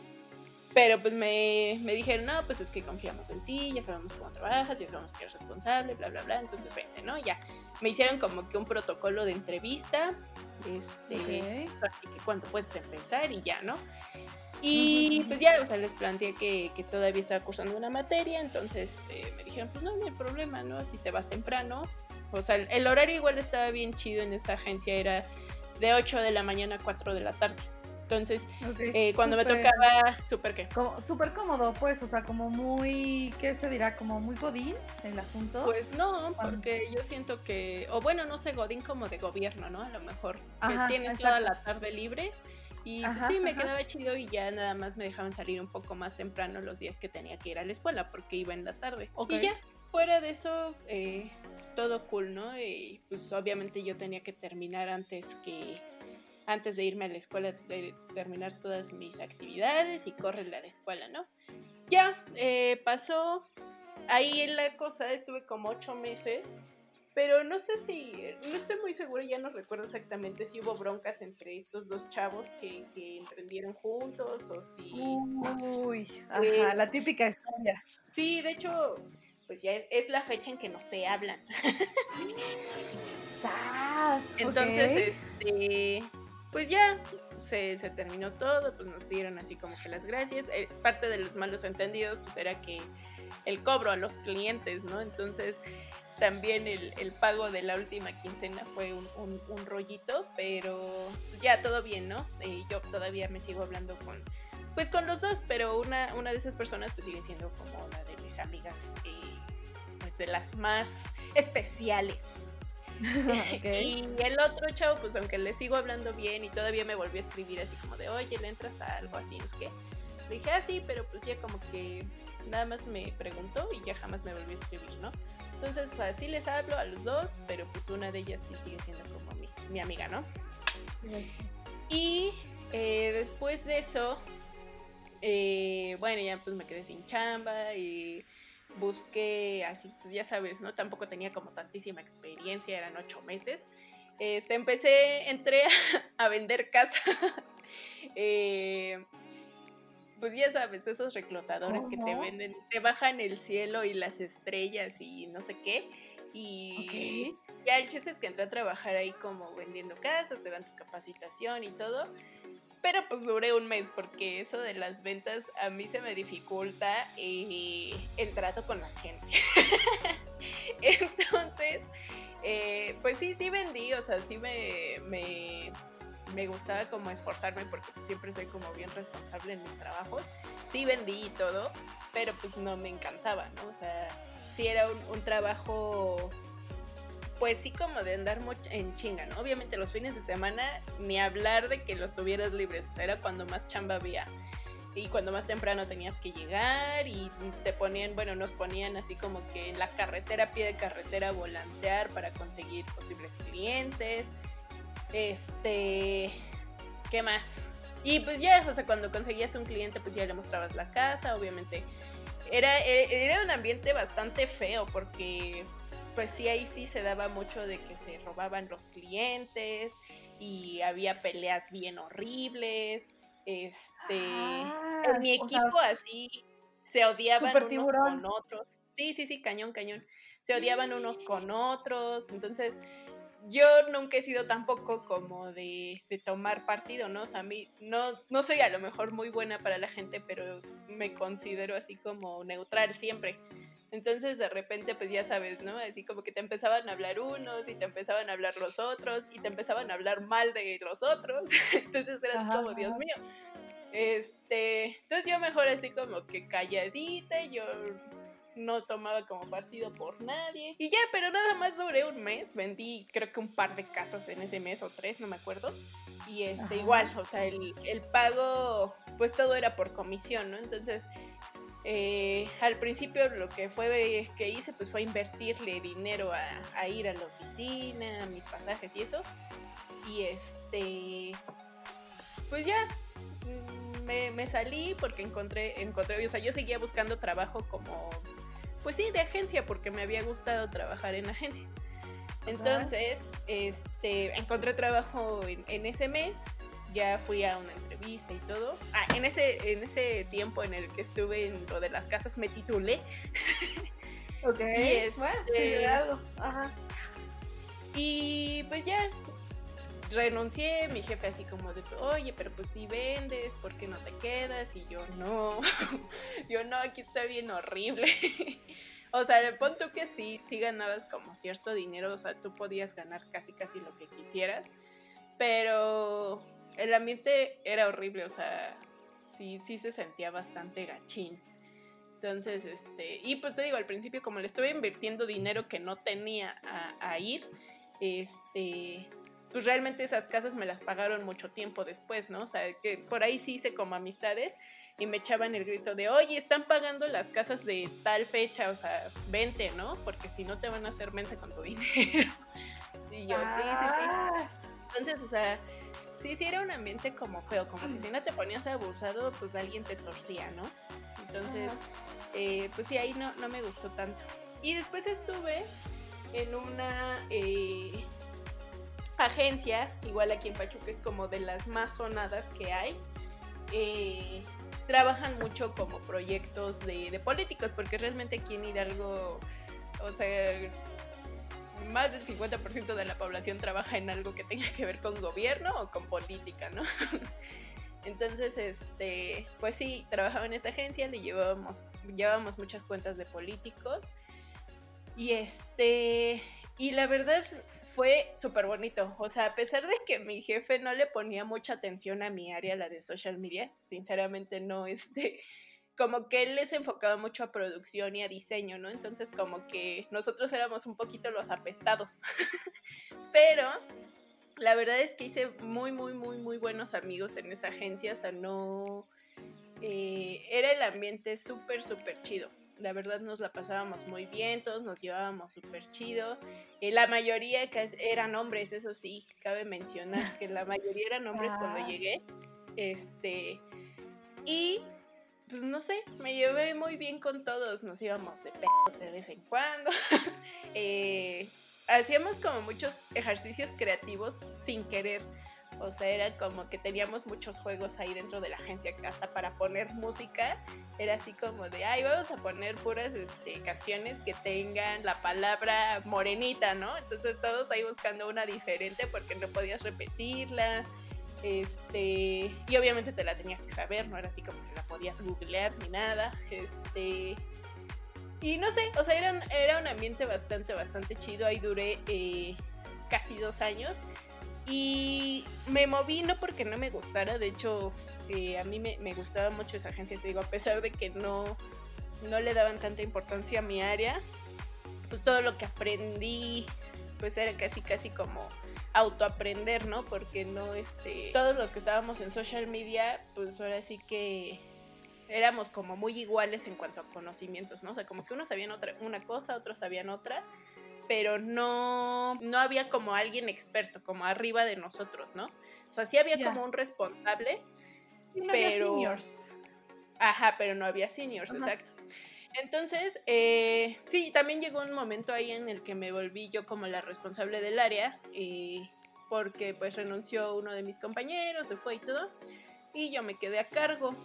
Pero pues me, me, dijeron, no, pues es que confiamos en ti, ya sabemos cómo trabajas, ya sabemos que eres responsable, bla, bla, bla. Entonces, vente, ¿no? Ya. Me hicieron como que un protocolo de entrevista, este, así que cuando puedes empezar y ya, ¿no? Y pues ya, o sea, les planteé que, que todavía estaba cursando una materia, entonces eh, me dijeron, pues no, no hay problema, ¿no? Si te vas temprano. O sea, el, el horario igual estaba bien chido en esa agencia, era de 8 de la mañana a 4 de la tarde. Entonces, Ok, eh, cuando me súper- tocaba, súper qué. Súper cómodo, pues, o sea, como muy, ¿qué se dirá? Como muy godín el asunto. Pues no, porque yo siento que, o bueno, no sé, Godín como de gobierno, ¿no? A lo mejor que Ajá, tienes toda exacto. la tarde libre. Y pues, Ajá, sí, me ajá. quedaba chido y ya nada más me dejaban salir un poco más temprano los días que tenía que ir a la escuela porque iba en la tarde. Ok. Y ya, fuera de eso, eh, todo cool, ¿no? Y pues obviamente yo tenía que terminar antes que antes de irme a la escuela, de terminar todas mis actividades y correr la escuela, ¿no? Ya, eh, pasó. Ahí en la cosa estuve como ocho meses, pero no sé si, no estoy muy segura, ya no recuerdo exactamente si hubo broncas entre estos dos chavos que, que emprendieron juntos o si... Uy, Eh, ajá, la típica historia. Sí, de hecho, pues ya es, es la fecha en que no se hablan. Entonces, este, pues ya se, se terminó todo, pues nos dieron así como que las gracias. Eh, parte de los malos entendidos, pues era que el cobro a los clientes, ¿no? Entonces, también el, pago de la última quincena fue un, rollito, pero ya todo bien, ¿no? Eh, yo todavía me sigo hablando con, pues con los dos, pero una, una de esas personas pues sigue siendo como una de mis amigas, eh, pues de las más especiales. Y el otro chavo, pues aunque le sigo hablando bien y todavía me volvió a escribir así como de, oye, le entras a algo así, es que le dije, ah, sí, pero pues ya como que nada más me preguntó y ya jamás me volvió a escribir, ¿no? Entonces, o sea, sí les hablo a los dos, pero pues una de ellas sí sigue siendo como mi, mi amiga, ¿no? Y eh, después de eso, eh, bueno, ya pues me quedé sin chamba y busqué así, pues ya sabes, ¿no? Tampoco tenía como tantísima experiencia, eran ocho meses. Este, empecé, entré a, vender casas. Eh, pues ya sabes, esos reclutadores que te venden, te bajan el cielo y las estrellas y no sé qué. Y ya el chiste es que entré a trabajar ahí como vendiendo casas, te dan tu capacitación y todo. Pero pues duré un mes porque eso de las ventas a mí se me dificulta eh, el trato con la gente. Entonces, eh, pues sí, sí vendí, o sea, sí me, me, me gustaba como esforzarme porque siempre soy como bien responsable en mis trabajos. Sí vendí y todo, pero pues no me encantaba, ¿no? O sea, sí era un trabajo pues sí como de andar mucho en chinga, ¿no? Obviamente los fines de semana ni hablar de que los tuvieras libres, o sea, era cuando más chamba había. Y cuando más temprano tenías que llegar y te ponían, bueno, nos ponían así como que en la carretera, pie de carretera, volantear para conseguir posibles clientes. Este, ¿qué más? Y pues ya, o sea, cuando conseguías un cliente, pues ya le mostrabas la casa, obviamente. Era, e- era un ambiente bastante feo porque pues sí, ahí sí se daba mucho de que se robaban los clientes y había peleas bien horribles. Este, Ah, en mi sea, equipo así se odiaban unos tiburón. con otros. Sí, sí, sí, cañón, cañón. Se odiaban unos con otros. Entonces, yo nunca he sido tampoco como de, de tomar partido, ¿no? O sea, a mí no, no soy a lo mejor muy buena para la gente, pero me considero así como neutral siempre. Entonces de repente pues ya sabes, ¿no? Así como que te empezaban a hablar unos y te empezaban a hablar los otros y te empezaban a hablar mal de los otros. Entonces eras Ajá, como, Dios ajá. mío. Este, entonces yo mejor así como que calladita, yo no tomaba como partido por nadie. Y ya, pero nada más duré un mes, vendí creo que un par de casas en ese mes o tres, no me acuerdo. Y este, Ajá. igual, o sea, el, el pago, pues todo era por comisión, ¿no? Entonces, eh, al principio lo que fue que hice, pues fue invertirle dinero a, a ir a la oficina, a mis pasajes y eso. Y este, pues ya, mm, me, me salí porque encontré, encontré, o sea, yo seguía buscando trabajo como, pues sí, de agencia, porque me había gustado trabajar en agencia. Entonces, este, encontré trabajo en, en ese mes, ya fui a una entrevista y todo. Ah, en ese, en ese tiempo en el que estuve en lo de las Pues, casas me titulé. Ok, Y bueno, este- sí, de algo. Ajá. Y pues ya renuncié, mi jefe así como de, oye, pero pues si vendes, ¿por qué no te quedas? Y yo, no, yo no, aquí está bien horrible. o sea, pon tú que sí, sí ganabas como cierto dinero, o sea, tú podías ganar casi casi lo que quisieras, pero el ambiente era horrible, o sea, sí, sí se sentía bastante gachín. Entonces, este, y pues te digo, al principio como le estuve invirtiendo dinero que no tenía a, ir, este, pues realmente esas casas me las pagaron mucho tiempo después, ¿no? O sea, que por ahí sí hice como amistades y me echaban el grito de, oye, están pagando las casas de tal fecha, o sea, vente, ¿no? Porque si no te van a hacer mensa con tu dinero. y yo, sí, sí, sí. Ah. Entonces, o sea, sí, sí era un ambiente como feo, como que si no te ponías abusado, pues alguien te torcía, ¿no? Entonces, eh, pues sí, ahí no, no me gustó tanto. Y después estuve en una eh, agencia, igual aquí en Pachuca es como de las más sonadas que hay. Eh, trabajan mucho como proyectos de, de, políticos, porque realmente aquí en Hidalgo, o sea, más del 50% de la población trabaja en algo que tenga que ver con gobierno o con política, ¿no? Entonces, este, pues sí, trabajaba en esta agencia, le llevábamos, llevábamos muchas cuentas de políticos. Y este, y la verdad fue súper bonito. O sea, a pesar de que mi jefe no le ponía mucha atención a mi área, la de social media, sinceramente no, este, como que él les enfocaba mucho a producción y a diseño, ¿no? Entonces como que nosotros éramos un poquito los apestados. Pero la verdad es que hice muy, muy, muy, muy buenos amigos en esa agencia, o sea, no... Eh, era el ambiente súper, súper chido. La verdad nos la pasábamos muy bien, todos nos llevábamos súper chido. Eh, la mayoría eran hombres, eso sí, cabe mencionar que la mayoría eran hombres cuando ah. llegué. Este, y pues no sé, me llevé muy bien con todos, nos íbamos de pedo de vez en cuando. Eh, hacíamos como muchos ejercicios creativos sin querer. O sea, era como que teníamos muchos juegos ahí dentro de la agencia, hasta para poner música. Era así como de, ay, vamos a poner puras este, canciones que tengan la palabra morenita, ¿no? Entonces todos ahí buscando una diferente porque no podías repetirla. Este, y obviamente te la tenías que saber, no era así como que la podías googlear ni nada. Este, y no sé, o sea, era un, era un ambiente bastante, bastante chido. Ahí duré eh, casi dos años. Y me moví no porque no me gustara, de hecho, eh, a mí me, me, gustaba mucho esa agencia, te digo, a pesar de que no, no le daban tanta importancia a mi área, pues todo lo que aprendí, pues era casi, casi como autoaprender, ¿no? Porque no, este, todos los que estábamos en social media, pues ahora sí que éramos como muy iguales en cuanto a conocimientos, ¿no? O sea, como que unos sabían otra, una cosa, otros sabían otra, pero no, no había como alguien experto, como arriba de nosotros, ¿no? O sea, sí había como un responsable, no pero... Había seniors. Ajá, pero no había seniors, exacto. Entonces, eh, sí, también llegó un momento ahí en el que me volví yo como la responsable del área, eh, porque pues renunció uno de mis compañeros, se fue y todo, y yo me quedé a cargo.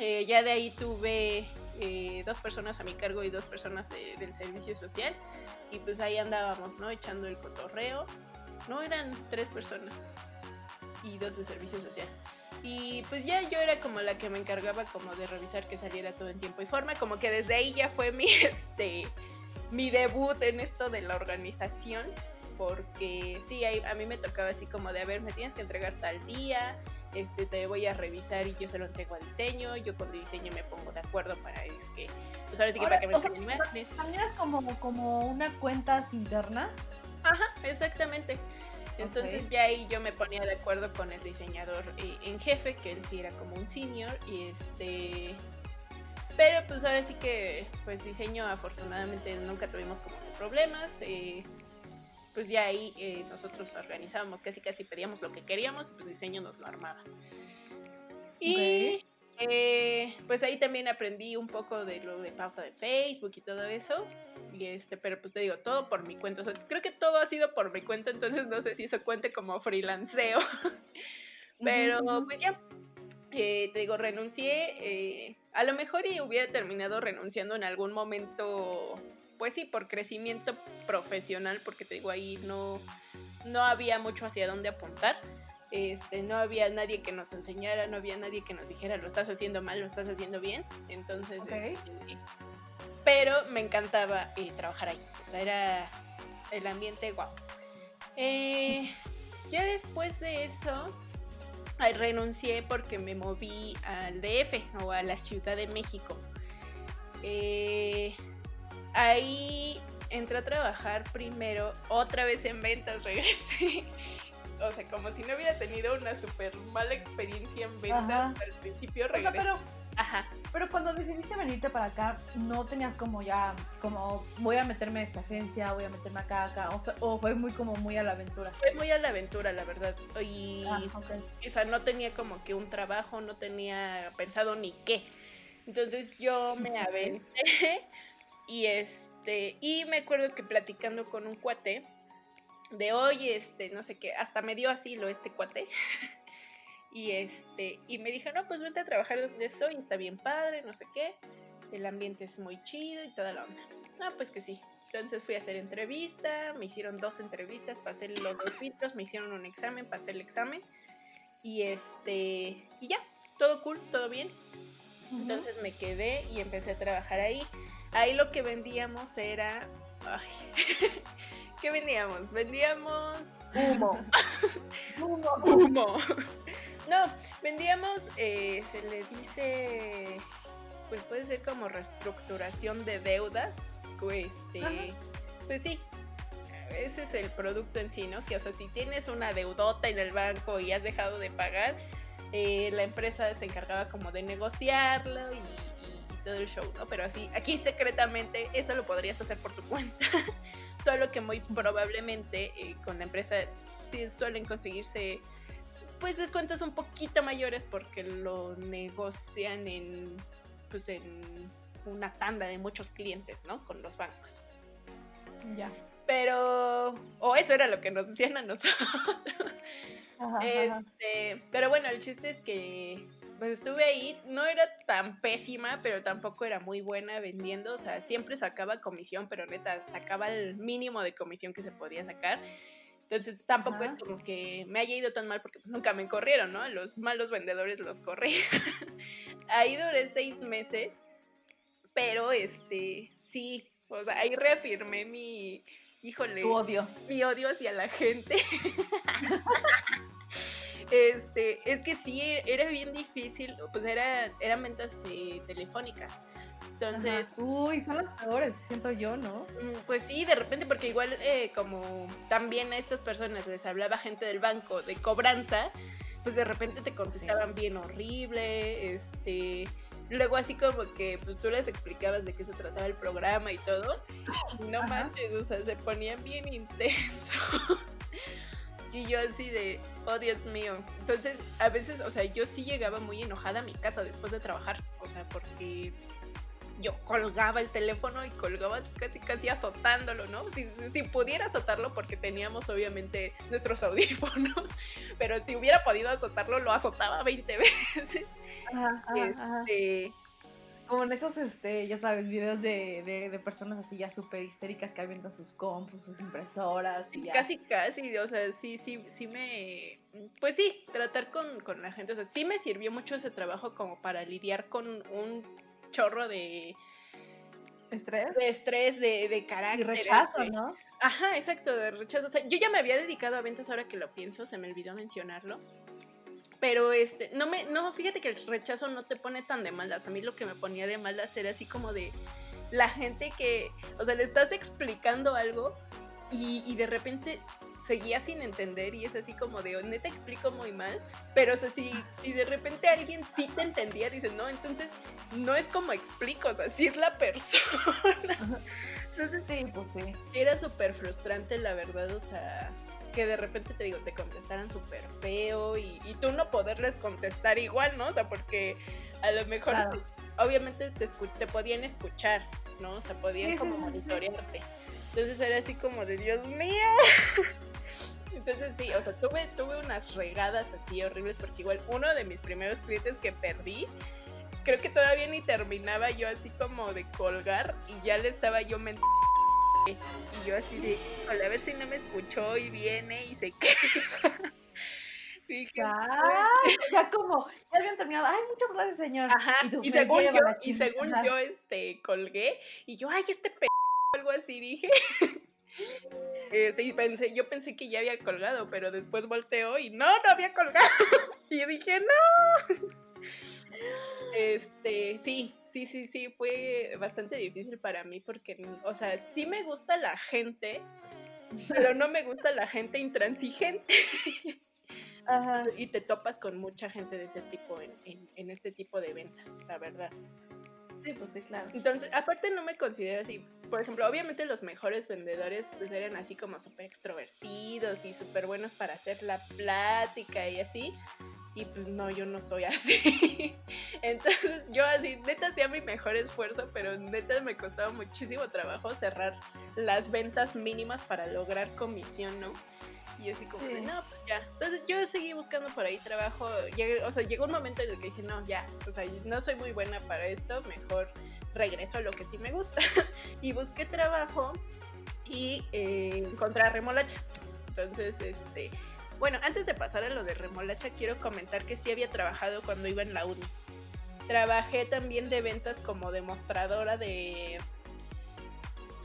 Eh, ya de ahí tuve dos personas a mi cargo y dos personas del servicio social, y pues ahí andábamos, ¿no? Echando el cotorreo. No, eran tres personas y dos de servicio social. Y pues ya yo era como la que me encargaba como de revisar que saliera todo en tiempo y forma, como que desde ahí ya fue mi este mi debut en esto de la organización, porque sí, a mí me tocaba así como de, a ver, me tienes que entregar tal día, este, te voy a revisar y yo se lo entrego a diseño, yo con diseño me pongo de acuerdo para es que, pues ahora sí que para que me. ¿También es como, como una cuenta interna? Ajá, exactamente. Entonces ya ahí yo me ponía de acuerdo con el diseñador eh, en jefe, que él sí era como un senior, y este... Pero pues ahora sí que, pues diseño afortunadamente nunca tuvimos como problemas. Eh, pues ya ahí eh, nosotros organizábamos, casi casi pedíamos lo que queríamos y pues diseño nos lo armaba. Y eh, pues ahí también aprendí un poco de lo de pauta de Facebook y todo eso. Y este, pero pues te digo, todo por mi cuenta. creo que todo ha sido por mi cuenta, entonces no sé si eso cuente como freelanceo. pero pues ya, eh, te digo, renuncié. Eh, a lo mejor y hubiera terminado renunciando en algún momento, pues sí, por crecimiento profesional, porque te digo, ahí no, no había mucho hacia dónde apuntar. Este, no había nadie que nos enseñara, no había nadie que nos dijera lo estás haciendo mal, lo estás haciendo bien. Entonces, este, pero me encantaba eh, trabajar ahí. O sea, era el ambiente guau. Eh, ya después de eso, renuncié porque me moví al DF o a la Ciudad de México. Eh, ahí entré a trabajar primero, otra vez en ventas, regresé. O sea, como si no hubiera tenido una súper mala experiencia en ventas al principio, regresé. pero, Ajá. Pero cuando decidiste venirte para acá, no tenías como ya, como voy a meterme a esta agencia, voy a meterme acá, acá, o, sea, o fue muy como muy a la aventura. Fue muy a la aventura, la verdad. Y, ah, o sea, no tenía como que un trabajo, no tenía pensado ni qué. Entonces yo me aventé y este, y me acuerdo que platicando con un cuate de hoy, este, no sé qué, hasta me dio asilo este cuate. Y este, y me dijo, no, pues vente a trabajar donde estoy, está bien padre, no sé qué. El ambiente es muy chido y toda la onda. No, pues que sí. Entonces fui a hacer entrevista, me hicieron dos entrevistas, pasé los dos filtros, me hicieron un examen, pasé el examen. Y este, y ya, todo cool, todo bien. Entonces me quedé y empecé a trabajar ahí. Ahí lo que vendíamos era. Ay, ¿Qué vendíamos? Vendíamos humo. humo. humo. No, vendíamos, eh, se le dice, pues puede ser como reestructuración de deudas. Este, pues sí, ese es el producto en sí, ¿no? Que, o sea, si tienes una deudota en el banco y has dejado de pagar, eh, la empresa se encargaba como de negociarlo y, todo el show, ¿no? Pero así, aquí secretamente, eso lo podrías hacer por tu cuenta. Solo que muy probablemente eh, con la empresa sí suelen conseguirse pues descuentos un poquito mayores porque lo negocian en pues en una tanda de muchos clientes, ¿no? Con los bancos. Ya. Pero, o eso era lo que nos decían a nosotros. este, pero bueno, el chiste es que pues estuve ahí, no era tan pésima, pero tampoco era muy buena vendiendo, o sea, siempre sacaba comisión, pero neta, sacaba el mínimo de comisión que se podía sacar. Entonces tampoco es como que me haya ido tan mal porque pues nunca me corrieron, ¿no? Los malos vendedores los corrí. ahí duré seis meses, pero este, sí, o sea, ahí reafirmé mi, híjole, odio. Mi odio hacia la gente. este, es que sí, era bien difícil, pues era, eran ventas eh, telefónicas. Entonces. Uy, son los peores, siento yo, ¿no? Mm, pues sí, de repente, porque igual, eh, como también a estas personas les hablaba gente del banco de cobranza, pues de repente te contestaban bien horrible, este. Luego así como que pues tú les explicabas de qué se trataba el programa y todo. Y no manches, o sea, se ponían bien intensos. y yo así de, oh Dios mío. Entonces, a veces, o sea, yo sí llegaba muy enojada a mi casa después de trabajar. O sea, porque yo colgaba el teléfono y colgaba casi casi azotándolo, ¿no? Si, si, pudiera azotarlo porque teníamos obviamente nuestros audífonos, pero si hubiera podido azotarlo lo azotaba 20 veces. este... Como en esos, este, ya sabes, videos de, de, personas así ya súper histéricas que avientan sus compus, sus impresoras. Y Casi, casi, o sea, sí, sí, sí me... Pues sí, tratar con, con la gente, o sea, sí me sirvió mucho ese trabajo como para lidiar con un chorro de estrés, de estrés, de, de carácter. Y rechazo, ¿no? Ajá, exacto, de rechazo. O sea, yo ya me había dedicado a ventas ahora que lo pienso, se me olvidó mencionarlo. Pero este, no me, no, fíjate que el rechazo no te pone tan de malas. A mí lo que me ponía de malas era así como de la gente que, o sea, le estás explicando algo y, y de repente seguía sin entender y es así como de, neta explico muy mal, pero o sea, si, de repente alguien sí te entendía, dices, no, entonces no es como explico, o sea, sí es la persona. Entonces sí, pues sí. Sí era súper frustrante, la verdad, o sea, que de repente te digo, te contestaran súper feo y, tú no poderles contestar igual, ¿no? O sea, porque a lo mejor obviamente te, te podían escuchar, ¿no? O sea, podían como monitorearte. Entonces era así como de Dios mío. Entonces sí, o sea, tuve, tuve unas regadas así horribles porque igual uno de mis primeros clientes que perdí, creo que todavía ni terminaba yo así como de colgar y ya le estaba yo mentando. Y yo así de, a ver si no me escuchó y viene y se queda. Dije, ya, ya como, ya habían terminado, ay, muchas gracias, señor. Ajá, y, según yo, y según yo, este, colgué, y yo, ay, este p algo así dije. Este, y pensé, yo pensé que ya había colgado, pero después volteó y no, no había colgado. Y yo dije, no. Este, sí, sí, sí, sí, fue bastante difícil para mí porque, o sea, sí me gusta la gente, pero no me gusta la gente intransigente. Ajá. Y te topas con mucha gente de ese tipo en, en, en este tipo de ventas, la verdad. Sí, pues sí, claro. Entonces, aparte no me considero así. Por ejemplo, obviamente los mejores vendedores pues, eran así como súper extrovertidos y súper buenos para hacer la plática y así. Y pues no, yo no soy así. Entonces yo así, neta hacía mi mejor esfuerzo, pero neta me costaba muchísimo trabajo cerrar las ventas mínimas para lograr comisión, ¿no? Y así como, de, Sí. no, pues ya. Entonces yo seguí buscando por ahí trabajo. Llegué- o sea, llegó un momento en el que dije, no, ya, o sea, no soy muy buena para esto, mejor regreso a lo que sí me gusta. y busqué trabajo y eh, encontré a remolacha. Entonces, este, bueno, antes de pasar a lo de remolacha, quiero comentar que sí había trabajado cuando iba en la uni. Trabajé también de ventas como demostradora de...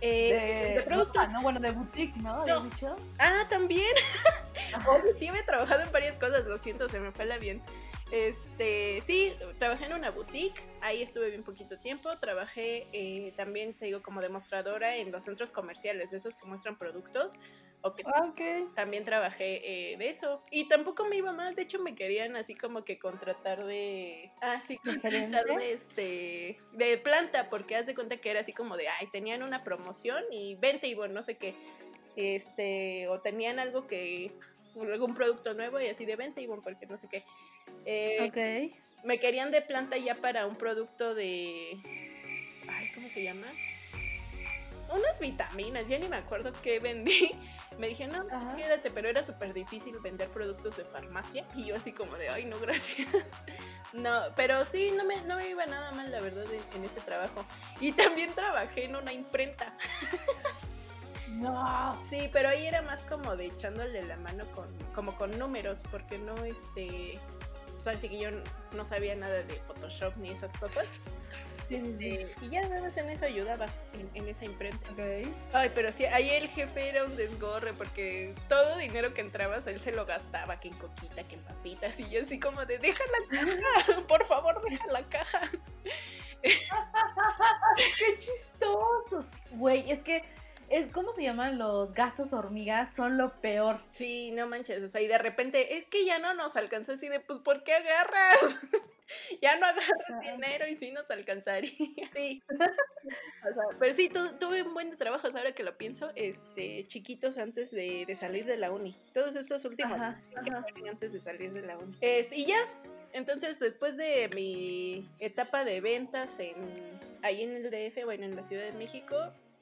eh, de, de productos. ¿no? Bueno, de boutique, ¿no? ¿Habías No. dicho? Ah, también. Sí, había trabajado en varias cosas, lo siento, se me fue la bien. Este, sí, trabajé en una boutique, ahí estuve bien poquito tiempo. Trabajé eh, también, te digo, como demostradora en los centros comerciales, esos que muestran productos. O que Ah, Ok. también trabajé eh, de eso. Y tampoco me iba mal, de hecho me querían así como que contratar de... Ah, sí, ¿De contratar de, este, de planta, porque haz de cuenta que era así como de, ay, tenían una promoción y vente y bueno, no sé qué. Este, o tenían algo que, algún producto nuevo y así de venta y bueno, porque no sé qué. Eh, Ok. me querían de planta ya para un producto de. Ay, ¿cómo se llama? Unas vitaminas, ya ni me acuerdo qué vendí. Me dije, no, pues Ajá. quédate, pero era súper difícil vender productos de farmacia. Y yo así como de, ay, no, gracias. No, pero sí, no me, no me iba nada mal, la verdad, en, en ese trabajo. Y también trabajé en una imprenta. No. Sí, pero ahí era más como de echándole la mano con, como con números, porque no, este, o sea, sí que yo no sabía nada de Photoshop ni esas cosas. Sí, sí, sí. Eh, y ya nada más en eso ayudaba, en, en esa imprenta. Ok. Ay, pero sí, ahí el jefe era un desgorre, porque todo dinero que entrabas, él se lo gastaba, que en coquita, que en papitas, y yo así como de, deja la caja, por favor, deja la caja. ¡Qué chistosos! Güey, es que es ¿cómo se llaman los gastos hormigas? Son lo peor. Sí, no manches, o sea, y de repente, es que ya no nos alcanzó así de, pues, ¿por qué agarras? ya no agarras dinero y sí nos alcanzaría. Sí. O sea, pero sí, tu- tuve un buen de trabajos ahora que lo pienso, este, chiquitos antes de, de salir de la uni. Todos estos últimos Ajá, que ajá. antes de salir de la uni. Este, y ya, entonces después de mi etapa de ventas en, ahí en el DF, bueno, en la Ciudad de México,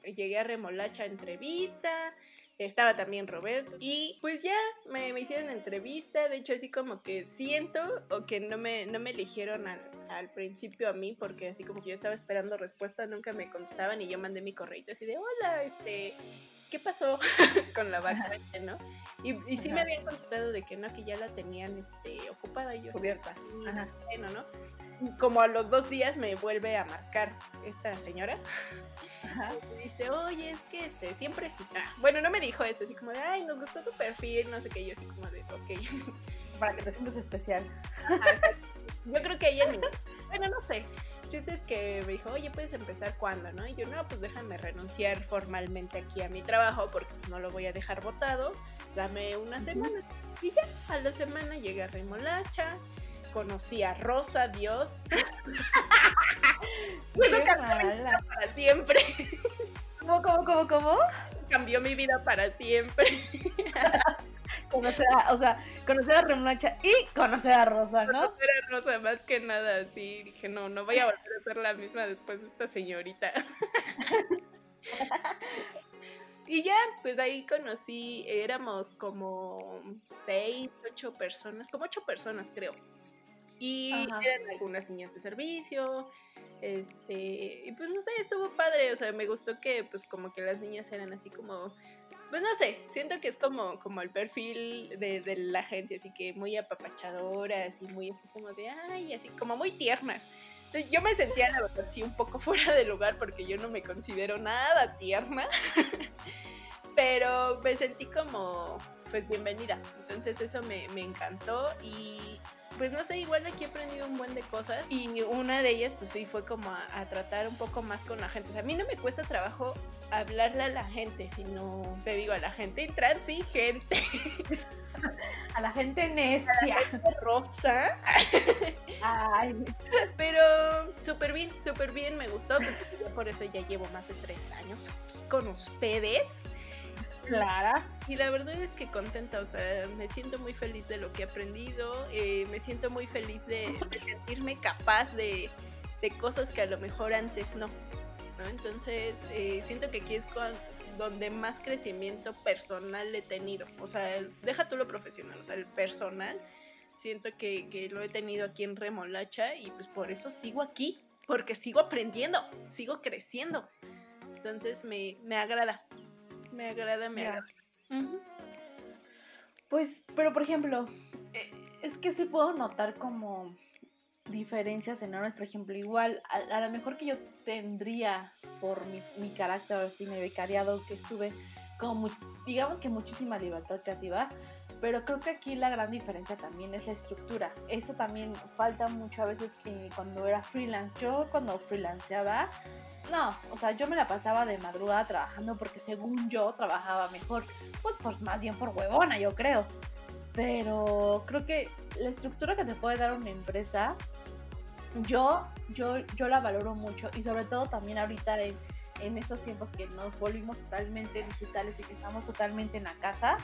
llegué a Remolacha a entrevista, estaba también Roberto y pues ya me, me hicieron entrevista, de hecho así como que siento o que no me, no me eligieron al, al principio a mí porque así como que yo estaba esperando respuesta, nunca me contestaban y yo mandé mi correo así de hola, este... ¿Qué pasó con la vacante, no? Y, y sí me Ajá. habían contestado de que no, que ya la tenían este, ocupada y yo Cubierta. "Sí, Ajá. bueno, ¿no? Como a los dos días me vuelve a marcar esta señora Ajá. y dice, oye, es que este, siempre sí. Ah, bueno, no me dijo eso, así como de, ay, nos gustó tu perfil, no sé qué, yo así como de, ok. Para que te sientas especial. Ajá, yo creo que ella ni, bueno, no sé. El chiste es que me dijo, oye, puedes empezar cuándo, ¿no? Y yo, no, pues déjame renunciar formalmente aquí a mi trabajo porque no lo voy a dejar votado. Dame una semana. Y ya, a la semana llegué a Remolacha, conocí a Rosa, Dios. Y eso vida para siempre. ¿Cómo, cómo, cómo, cómo? Cambió mi vida para siempre. Conocer a, o sea, conocer a Remolacha y conocer a Rosa, ¿no? Conocer a Rosa, más que nada, así. Dije, no, no voy a volver a ser la misma después de esta señorita. Y ya, pues ahí conocí, éramos como seis, ocho personas, como ocho personas creo. Y Ajá. eran algunas niñas de servicio, este, y pues no sé, estuvo padre, o sea, me gustó que pues como que las niñas eran así como, pues no sé, siento que es como, como el perfil de, de la agencia, así que muy apapachadoras y muy así como de, ay, así como muy tiernas. Entonces yo me sentía, la verdad, sí, un poco fuera de lugar porque yo no me considero nada tierna. Pero me sentí como, pues, bienvenida. Entonces eso me, me encantó y pues no sé, igual aquí he aprendido un buen de cosas y una de ellas pues sí fue como a, tratar un poco más con la gente. O sea, a mí no me cuesta trabajo hablarle a la gente, sino te digo a la gente intransigente. a la gente necia. rosa. Ay. Pero súper bien, súper bien, me gustó. Por eso ya llevo más de tres años aquí con ustedes. Clara. Y la verdad es que contenta, o sea, me siento muy feliz de lo que he aprendido, eh, me siento muy feliz de, sentirme capaz de, cosas que a lo mejor antes no. Entonces, eh, siento que aquí es donde más crecimiento personal he tenido. O sea, deja tú lo profesional, o sea, el personal, siento que, que lo he tenido aquí en Remolacha y pues por eso sigo aquí, porque sigo aprendiendo, sigo creciendo. Entonces me, me agrada, me agrada, me agrada. Pues, pero por ejemplo, eh, es que sí puedo notar como diferencias enormes. Por ejemplo, igual, a, lo mejor que yo tendría por mi, mi carácter, mi becariado, que estuve como, digamos que muchísima libertad creativa. Pero creo que aquí la gran diferencia también es la estructura. Eso también falta mucho a veces cuando era freelance. Yo cuando freelanceaba, no, o sea, yo me la pasaba de madrugada trabajando porque según yo trabajaba mejor. Pues, pues más bien por huevona, yo creo. Pero creo que la estructura que te puede dar una empresa, yo, yo, yo la valoro mucho. Y sobre todo también ahorita en, en estos tiempos que nos volvimos totalmente digitales y que estamos totalmente en la casa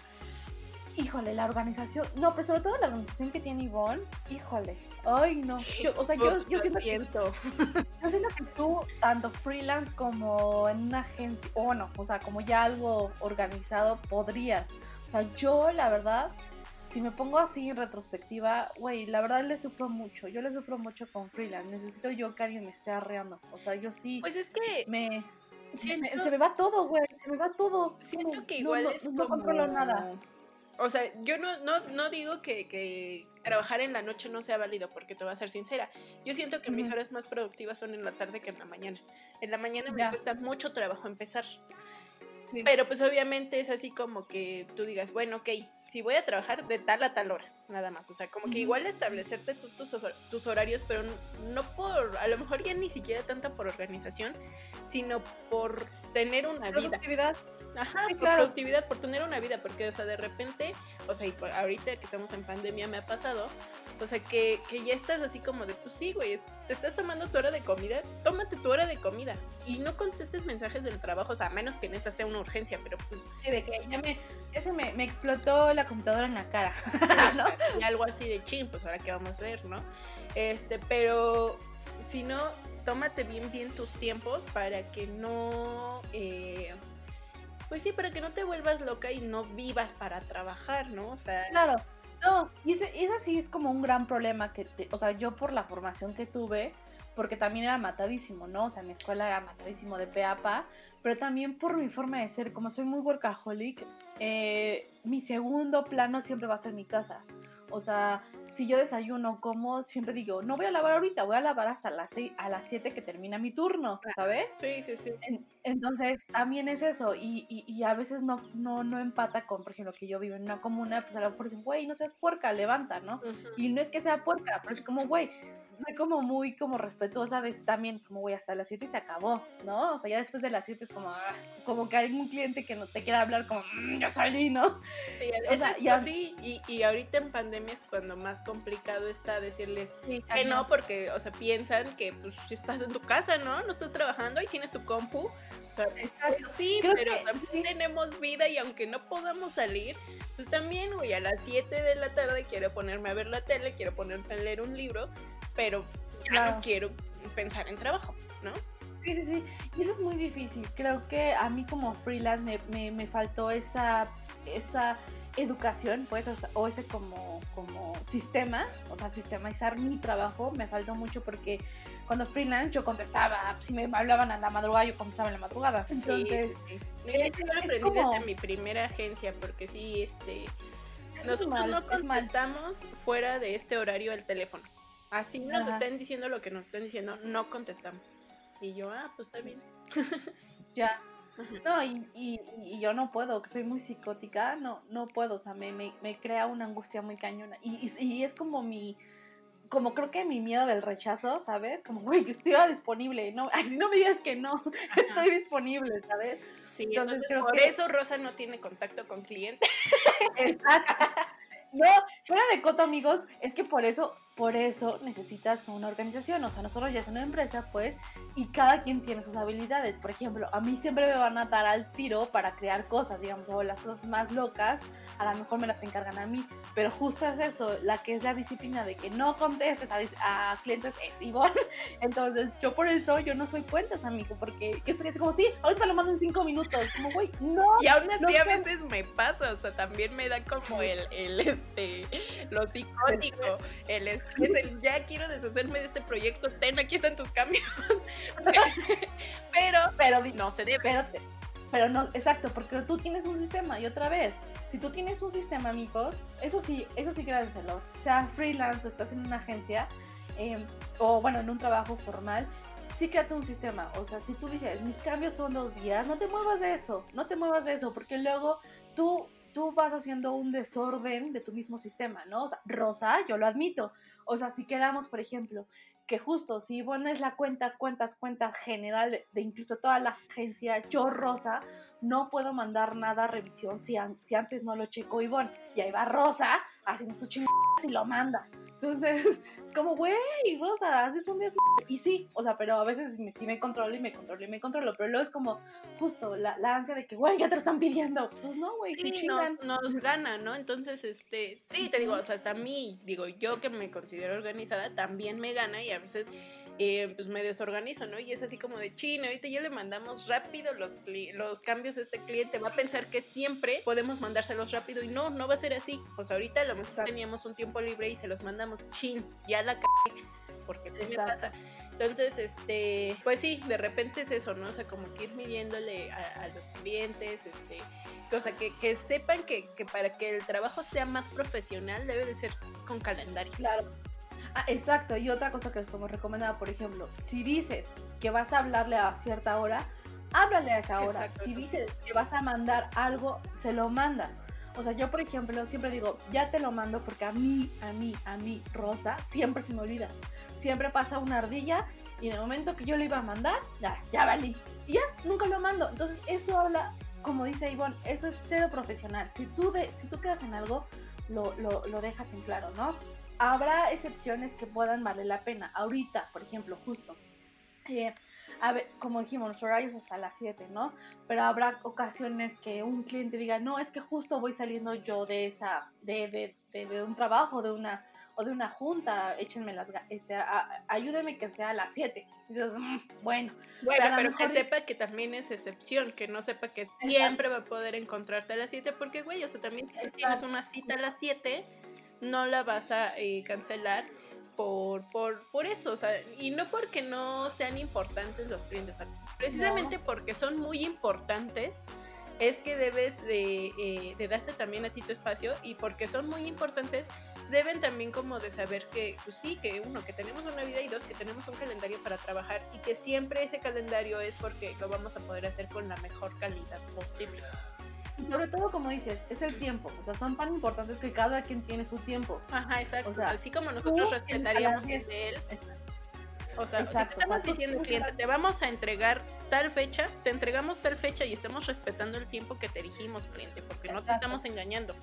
híjole, la organización, no, pero sobre todo la organización que tiene Ivonne, híjole, ay no, o sea, yo, yo, siento, siento. Que, yo siento que tú, tanto freelance como en una agencia, o no, o sea, como ya algo organizado, podrías, o sea, yo la verdad, si me pongo así en retrospectiva, güey, la verdad le sufro mucho, yo le sufro mucho con freelance, necesito yo que alguien me esté arreando, o sea, yo sí. Pues es que... Me... se me va todo, güey, se me va todo. Siento que igual es no controlo nada o sea, yo no, no, no digo que, que, trabajar en la noche no sea válido, porque te voy a ser sincera. Yo siento que mis horas más productivas son en la tarde que en la mañana. En la mañana me cuesta mucho trabajo empezar. Pero pues obviamente es así como que tú digas, bueno, ok, si voy a trabajar de tal a tal hora, nada más. O sea, como que igual establecerte tus, tus horarios, pero no por, a lo mejor ya ni siquiera tanto por organización, sino por tener una vida. Ajá, por productividad, por tener una vida, porque, o sea, de repente, o sea, y ahorita que estamos en pandemia me ha pasado, o sea, que, que ya estás así como de, pues sí, güey, te estás tomando tu hora de comida, tómate tu hora de comida y no contestes mensajes del trabajo, o sea, a menos que neta sea una urgencia, pero pues... de que ya me, ese me, me explotó la computadora en la cara, ¿no? Y algo así de ching, pues ahora qué vamos a hacer, ¿no? Este, pero si no, tómate bien, bien tus tiempos para que no... Eh, pues sí, para que no te vuelvas loca y no vivas para trabajar, ¿no? O sea... Claro, no, y ese, sí es como un gran problema que, o sea, yo por la formación que tuve, porque también era matadísimo, ¿no? O sea, mi escuela era matadísimo de peapa, pero también por mi forma de ser, como soy muy workaholic, eh, mi segundo plano siempre va a ser mi casa. O sea, si yo desayuno, como, siempre digo, no voy a lavar ahorita, voy a lavar hasta las seis, a las 7 que termina mi turno, ¿sabes? Sí, sí, sí. entonces, también es eso, y, y, y, a veces no, no, no empata con, por ejemplo, que yo vivo en una comuna, pues a lo mejor dicen, güey, no seas puerca, levanta, ¿no? Y no es que sea puerca, pero es como, güey, soy como muy como respetuosa de también como voy hasta las 7 y se acabó, ¿no? O sea, ya después de las 7 es como, ah, como que hay un cliente que no te quiere hablar como, mmm, yo salí, ¿no? Sí, o sea, y, así, y, y, ahorita en pandemia es cuando más complicado está decirles que no, porque, o sea, piensan que pues estás en tu casa, ¿no? No estás trabajando y tienes tu compu. Exacto. sí, pero también tenemos vida y aunque no podamos salir, pues también, güey, a las 7 de la tarde quiero ponerme a ver la tele, quiero ponerme a leer un libro pero ya no quiero pensar en trabajo, ¿no? Sí, sí, sí. Y eso es muy difícil. Creo que a mí como freelance me, me, faltó esa, esa educación, pues, o, ese como, como sistema, o sea, sistematizar mi trabajo, me faltó mucho porque cuando freelance yo contestaba, si me hablaban a la madrugada, yo contestaba en la madrugada. Entonces, sí, sí. lo aprendí desde mi primera agencia, porque sí, este, nosotros no contestamos fuera de este horario del teléfono. Así nos están diciendo lo que nos están diciendo, no contestamos. Y yo, ah, pues está bien. ya. No, y, y, yo no puedo, que soy muy psicótica, no, no puedo, o sea, me, me, me crea una angustia muy cañona. Y, y, es como mi, como creo que mi miedo del rechazo, ¿sabes? Como, güey, que estoy disponible, no, ay, no me digas que no, estoy disponible, ¿sabes? Sí, entonces, creo por eso Rosa no tiene contacto con clientes. Exacto. No, fuera de coto, amigos, es que por eso por eso necesitas una organización, o sea, nosotros ya es una empresa, pues, y cada quien tiene sus habilidades. Por ejemplo, a mí siempre me van a dar al tiro para crear cosas, digamos, o las cosas más locas, a lo mejor me las encargan a mí, pero justo es eso, la que es la disciplina de que no contestes a, clientes es Ivonne. Entonces, yo por eso, yo no soy cuentas, amigo, porque yo estoy así como, sí, ahorita lo mando en cinco minutos, como, güey, no. Y aún así a veces me pasa, o sea, también me da como el, el, este, lo psicótico, el ya quiero deshacerme de este proyecto, ten, aquí están tus cambios. pero, pero no se debe. Pero, pero no, exacto, porque tú tienes un sistema y otra vez, si tú tienes un sistema, amigos, eso sí, eso sí hacerlo. Sea freelance o estás en una agencia, em, o bueno, en un trabajo formal, sí créate un sistema. O sea, si tú dices, mis cambios son dos días, no te muevas de eso, no te muevas de eso, porque luego tú tú vas haciendo un desorden de tu mismo sistema, ¿no? O sea, Rosa, yo lo admito. O sea, si quedamos, por ejemplo, que justo si pones la cuentas, cuentas, cuentas general de, incluso toda la agencia, yo, Rosa, no puedo mandar nada a revisión si, si antes no lo checo Ivonne. Y ahí va Rosa haciendo su chingada y lo manda. Entonces, es como, güey, Rosa, haces un día. Y sí, o sea, pero a veces me, sí me controlo y me controlo y me controlo. Pero luego es como, justo, la, la ansia de que, güey, ya te lo están pidiendo. Pues no, güey, sí, nos, nos gana, ¿no? Entonces, este, sí, te digo, o sea, hasta a mí, digo, yo que me considero organizada, también me gana y a veces eh, pues me desorganizo, ¿no? Y es así como de chino, ahorita ya le mandamos rápido los, los cambios a este cliente, va a pensar que siempre podemos mandárselos rápido y no, no va a ser así. Pues ahorita a lo mejor teníamos un tiempo libre y se los mandamos chin, ya la c porque me pasa. Entonces, este, pues sí, de repente es eso, ¿no? O sea, como que ir midiéndole a, los clientes, este, cosa que, que sepan que, que, para que el trabajo sea más profesional debe de ser con calendario. Claro. Ah, exacto, y otra cosa que les pongo recomendada, por ejemplo, si dices que vas a hablarle a cierta hora, háblale a esa hora. si dices que vas a mandar algo, se lo mandas. O sea, yo por ejemplo siempre digo, ya te lo mando porque a mí, a mí, a mí, Rosa, siempre se me olvida. Siempre pasa una ardilla y en el momento que yo lo iba a mandar, ya, ya valí. Y ya, nunca lo mando. Entonces eso habla, como dice Ivonne, eso es cero profesional. Si tú, de, si tú quedas en algo, lo, lo, lo dejas en claro, ¿no? Habrá excepciones que puedan valer la pena. Ahorita, por ejemplo, justo. Eh, a ver, como dijimos, los horarios hasta las 7, ¿no? Pero habrá ocasiones que un cliente diga, no, es que justo voy saliendo yo de esa, de, de, de, un trabajo, de una, o de una junta, échenme las, este, ayúdeme que sea a las 7. Mm, bueno, bueno, pero, que sepa que también es excepción, que no sepa que siempre va a poder encontrarte a las 7, porque, güey, o sea, también tienes una cita a las 7 no la vas a eh, cancelar por, por, por eso, o sea, y no porque no sean importantes los clientes, precisamente porque son muy importantes, es que debes de, eh, de, darte también a ti tu espacio y porque son muy importantes, deben también como de saber que, pues sí, que uno, que tenemos una vida y dos, que tenemos un calendario para trabajar y que siempre ese calendario es porque lo vamos a poder hacer con la mejor calidad posible. Y sobre todo, como dices, es el tiempo. O sea, son tan importantes que cada quien tiene su tiempo. Ajá, exacto. O sea, Así como nosotros respetaríamos el de él. O sea, si te estamos diciendo, cliente, te vamos a entregar tal fecha, te entregamos tal fecha y estamos respetando el tiempo que te dijimos, cliente, porque no te estamos engañando.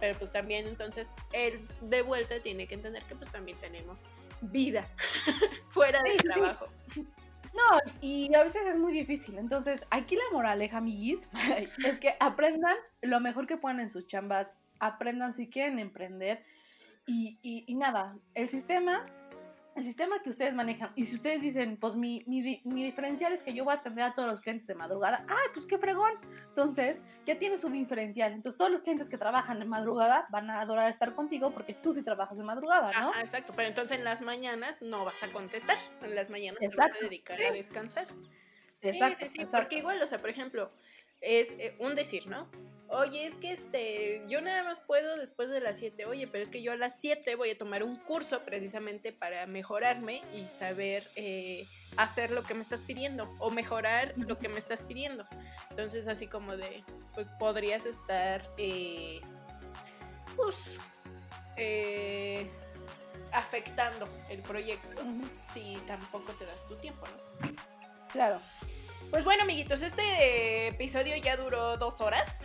Pero pues también entonces él de vuelta tiene que entender que pues también tenemos vida fuera del trabajo. No, y a veces es muy difícil. Entonces, aquí la moraleja, amiguis, es que aprendan lo mejor que puedan en sus chambas, aprendan si quieren emprender. Y, y, y nada, el sistema el sistema que ustedes manejan, y si ustedes dicen, pues mi, mi, mi, diferencial es que yo voy a atender a todos los clientes de madrugada, ah, pues qué fregón. Entonces, ya tienes su diferencial. Entonces, todos los clientes que trabajan de madrugada van a adorar estar contigo porque tú sí trabajas de madrugada, ¿no? Ah, exacto, pero entonces en las mañanas no vas a contestar. En las mañanas te vas a dedicar a descansar. Exacto, sí, sí, sí, porque igual, o sea, por ejemplo, es eh, un decir, ¿no? Oye, es que este, yo nada más puedo después de las 7. Oye, pero es que yo a las 7 voy a tomar un curso precisamente para mejorarme y saber eh, hacer lo que me estás pidiendo o mejorar lo que me estás pidiendo. Entonces, así como de, pues podrías estar, eh, pues, eh, afectando el proyecto si tampoco te das tu tiempo, ¿no? Claro. Pues bueno, amiguitos, este episodio ya duró dos horas.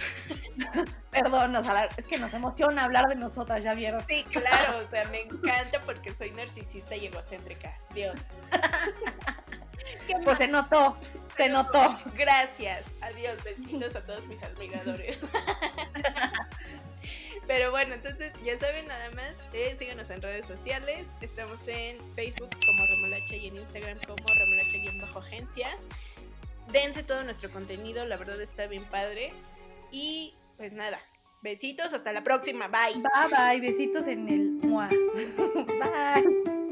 Perdón, es que nos emociona hablar de nosotras, ya vieron. Sí, claro, o sea, me encanta porque soy narcisista y egocéntrica. Dios. pues se notó, se notó. Gracias. Adiós, besitos a todos mis admiradores. Pero bueno, entonces ya saben nada más, eh, síganos en redes sociales. Estamos en Facebook como Remolacha y en Instagram como Remolacha-agencia dense todo nuestro contenido, la verdad está bien padre. Y pues nada, besitos, hasta la próxima, bye. Bye bye, besitos en el Bye.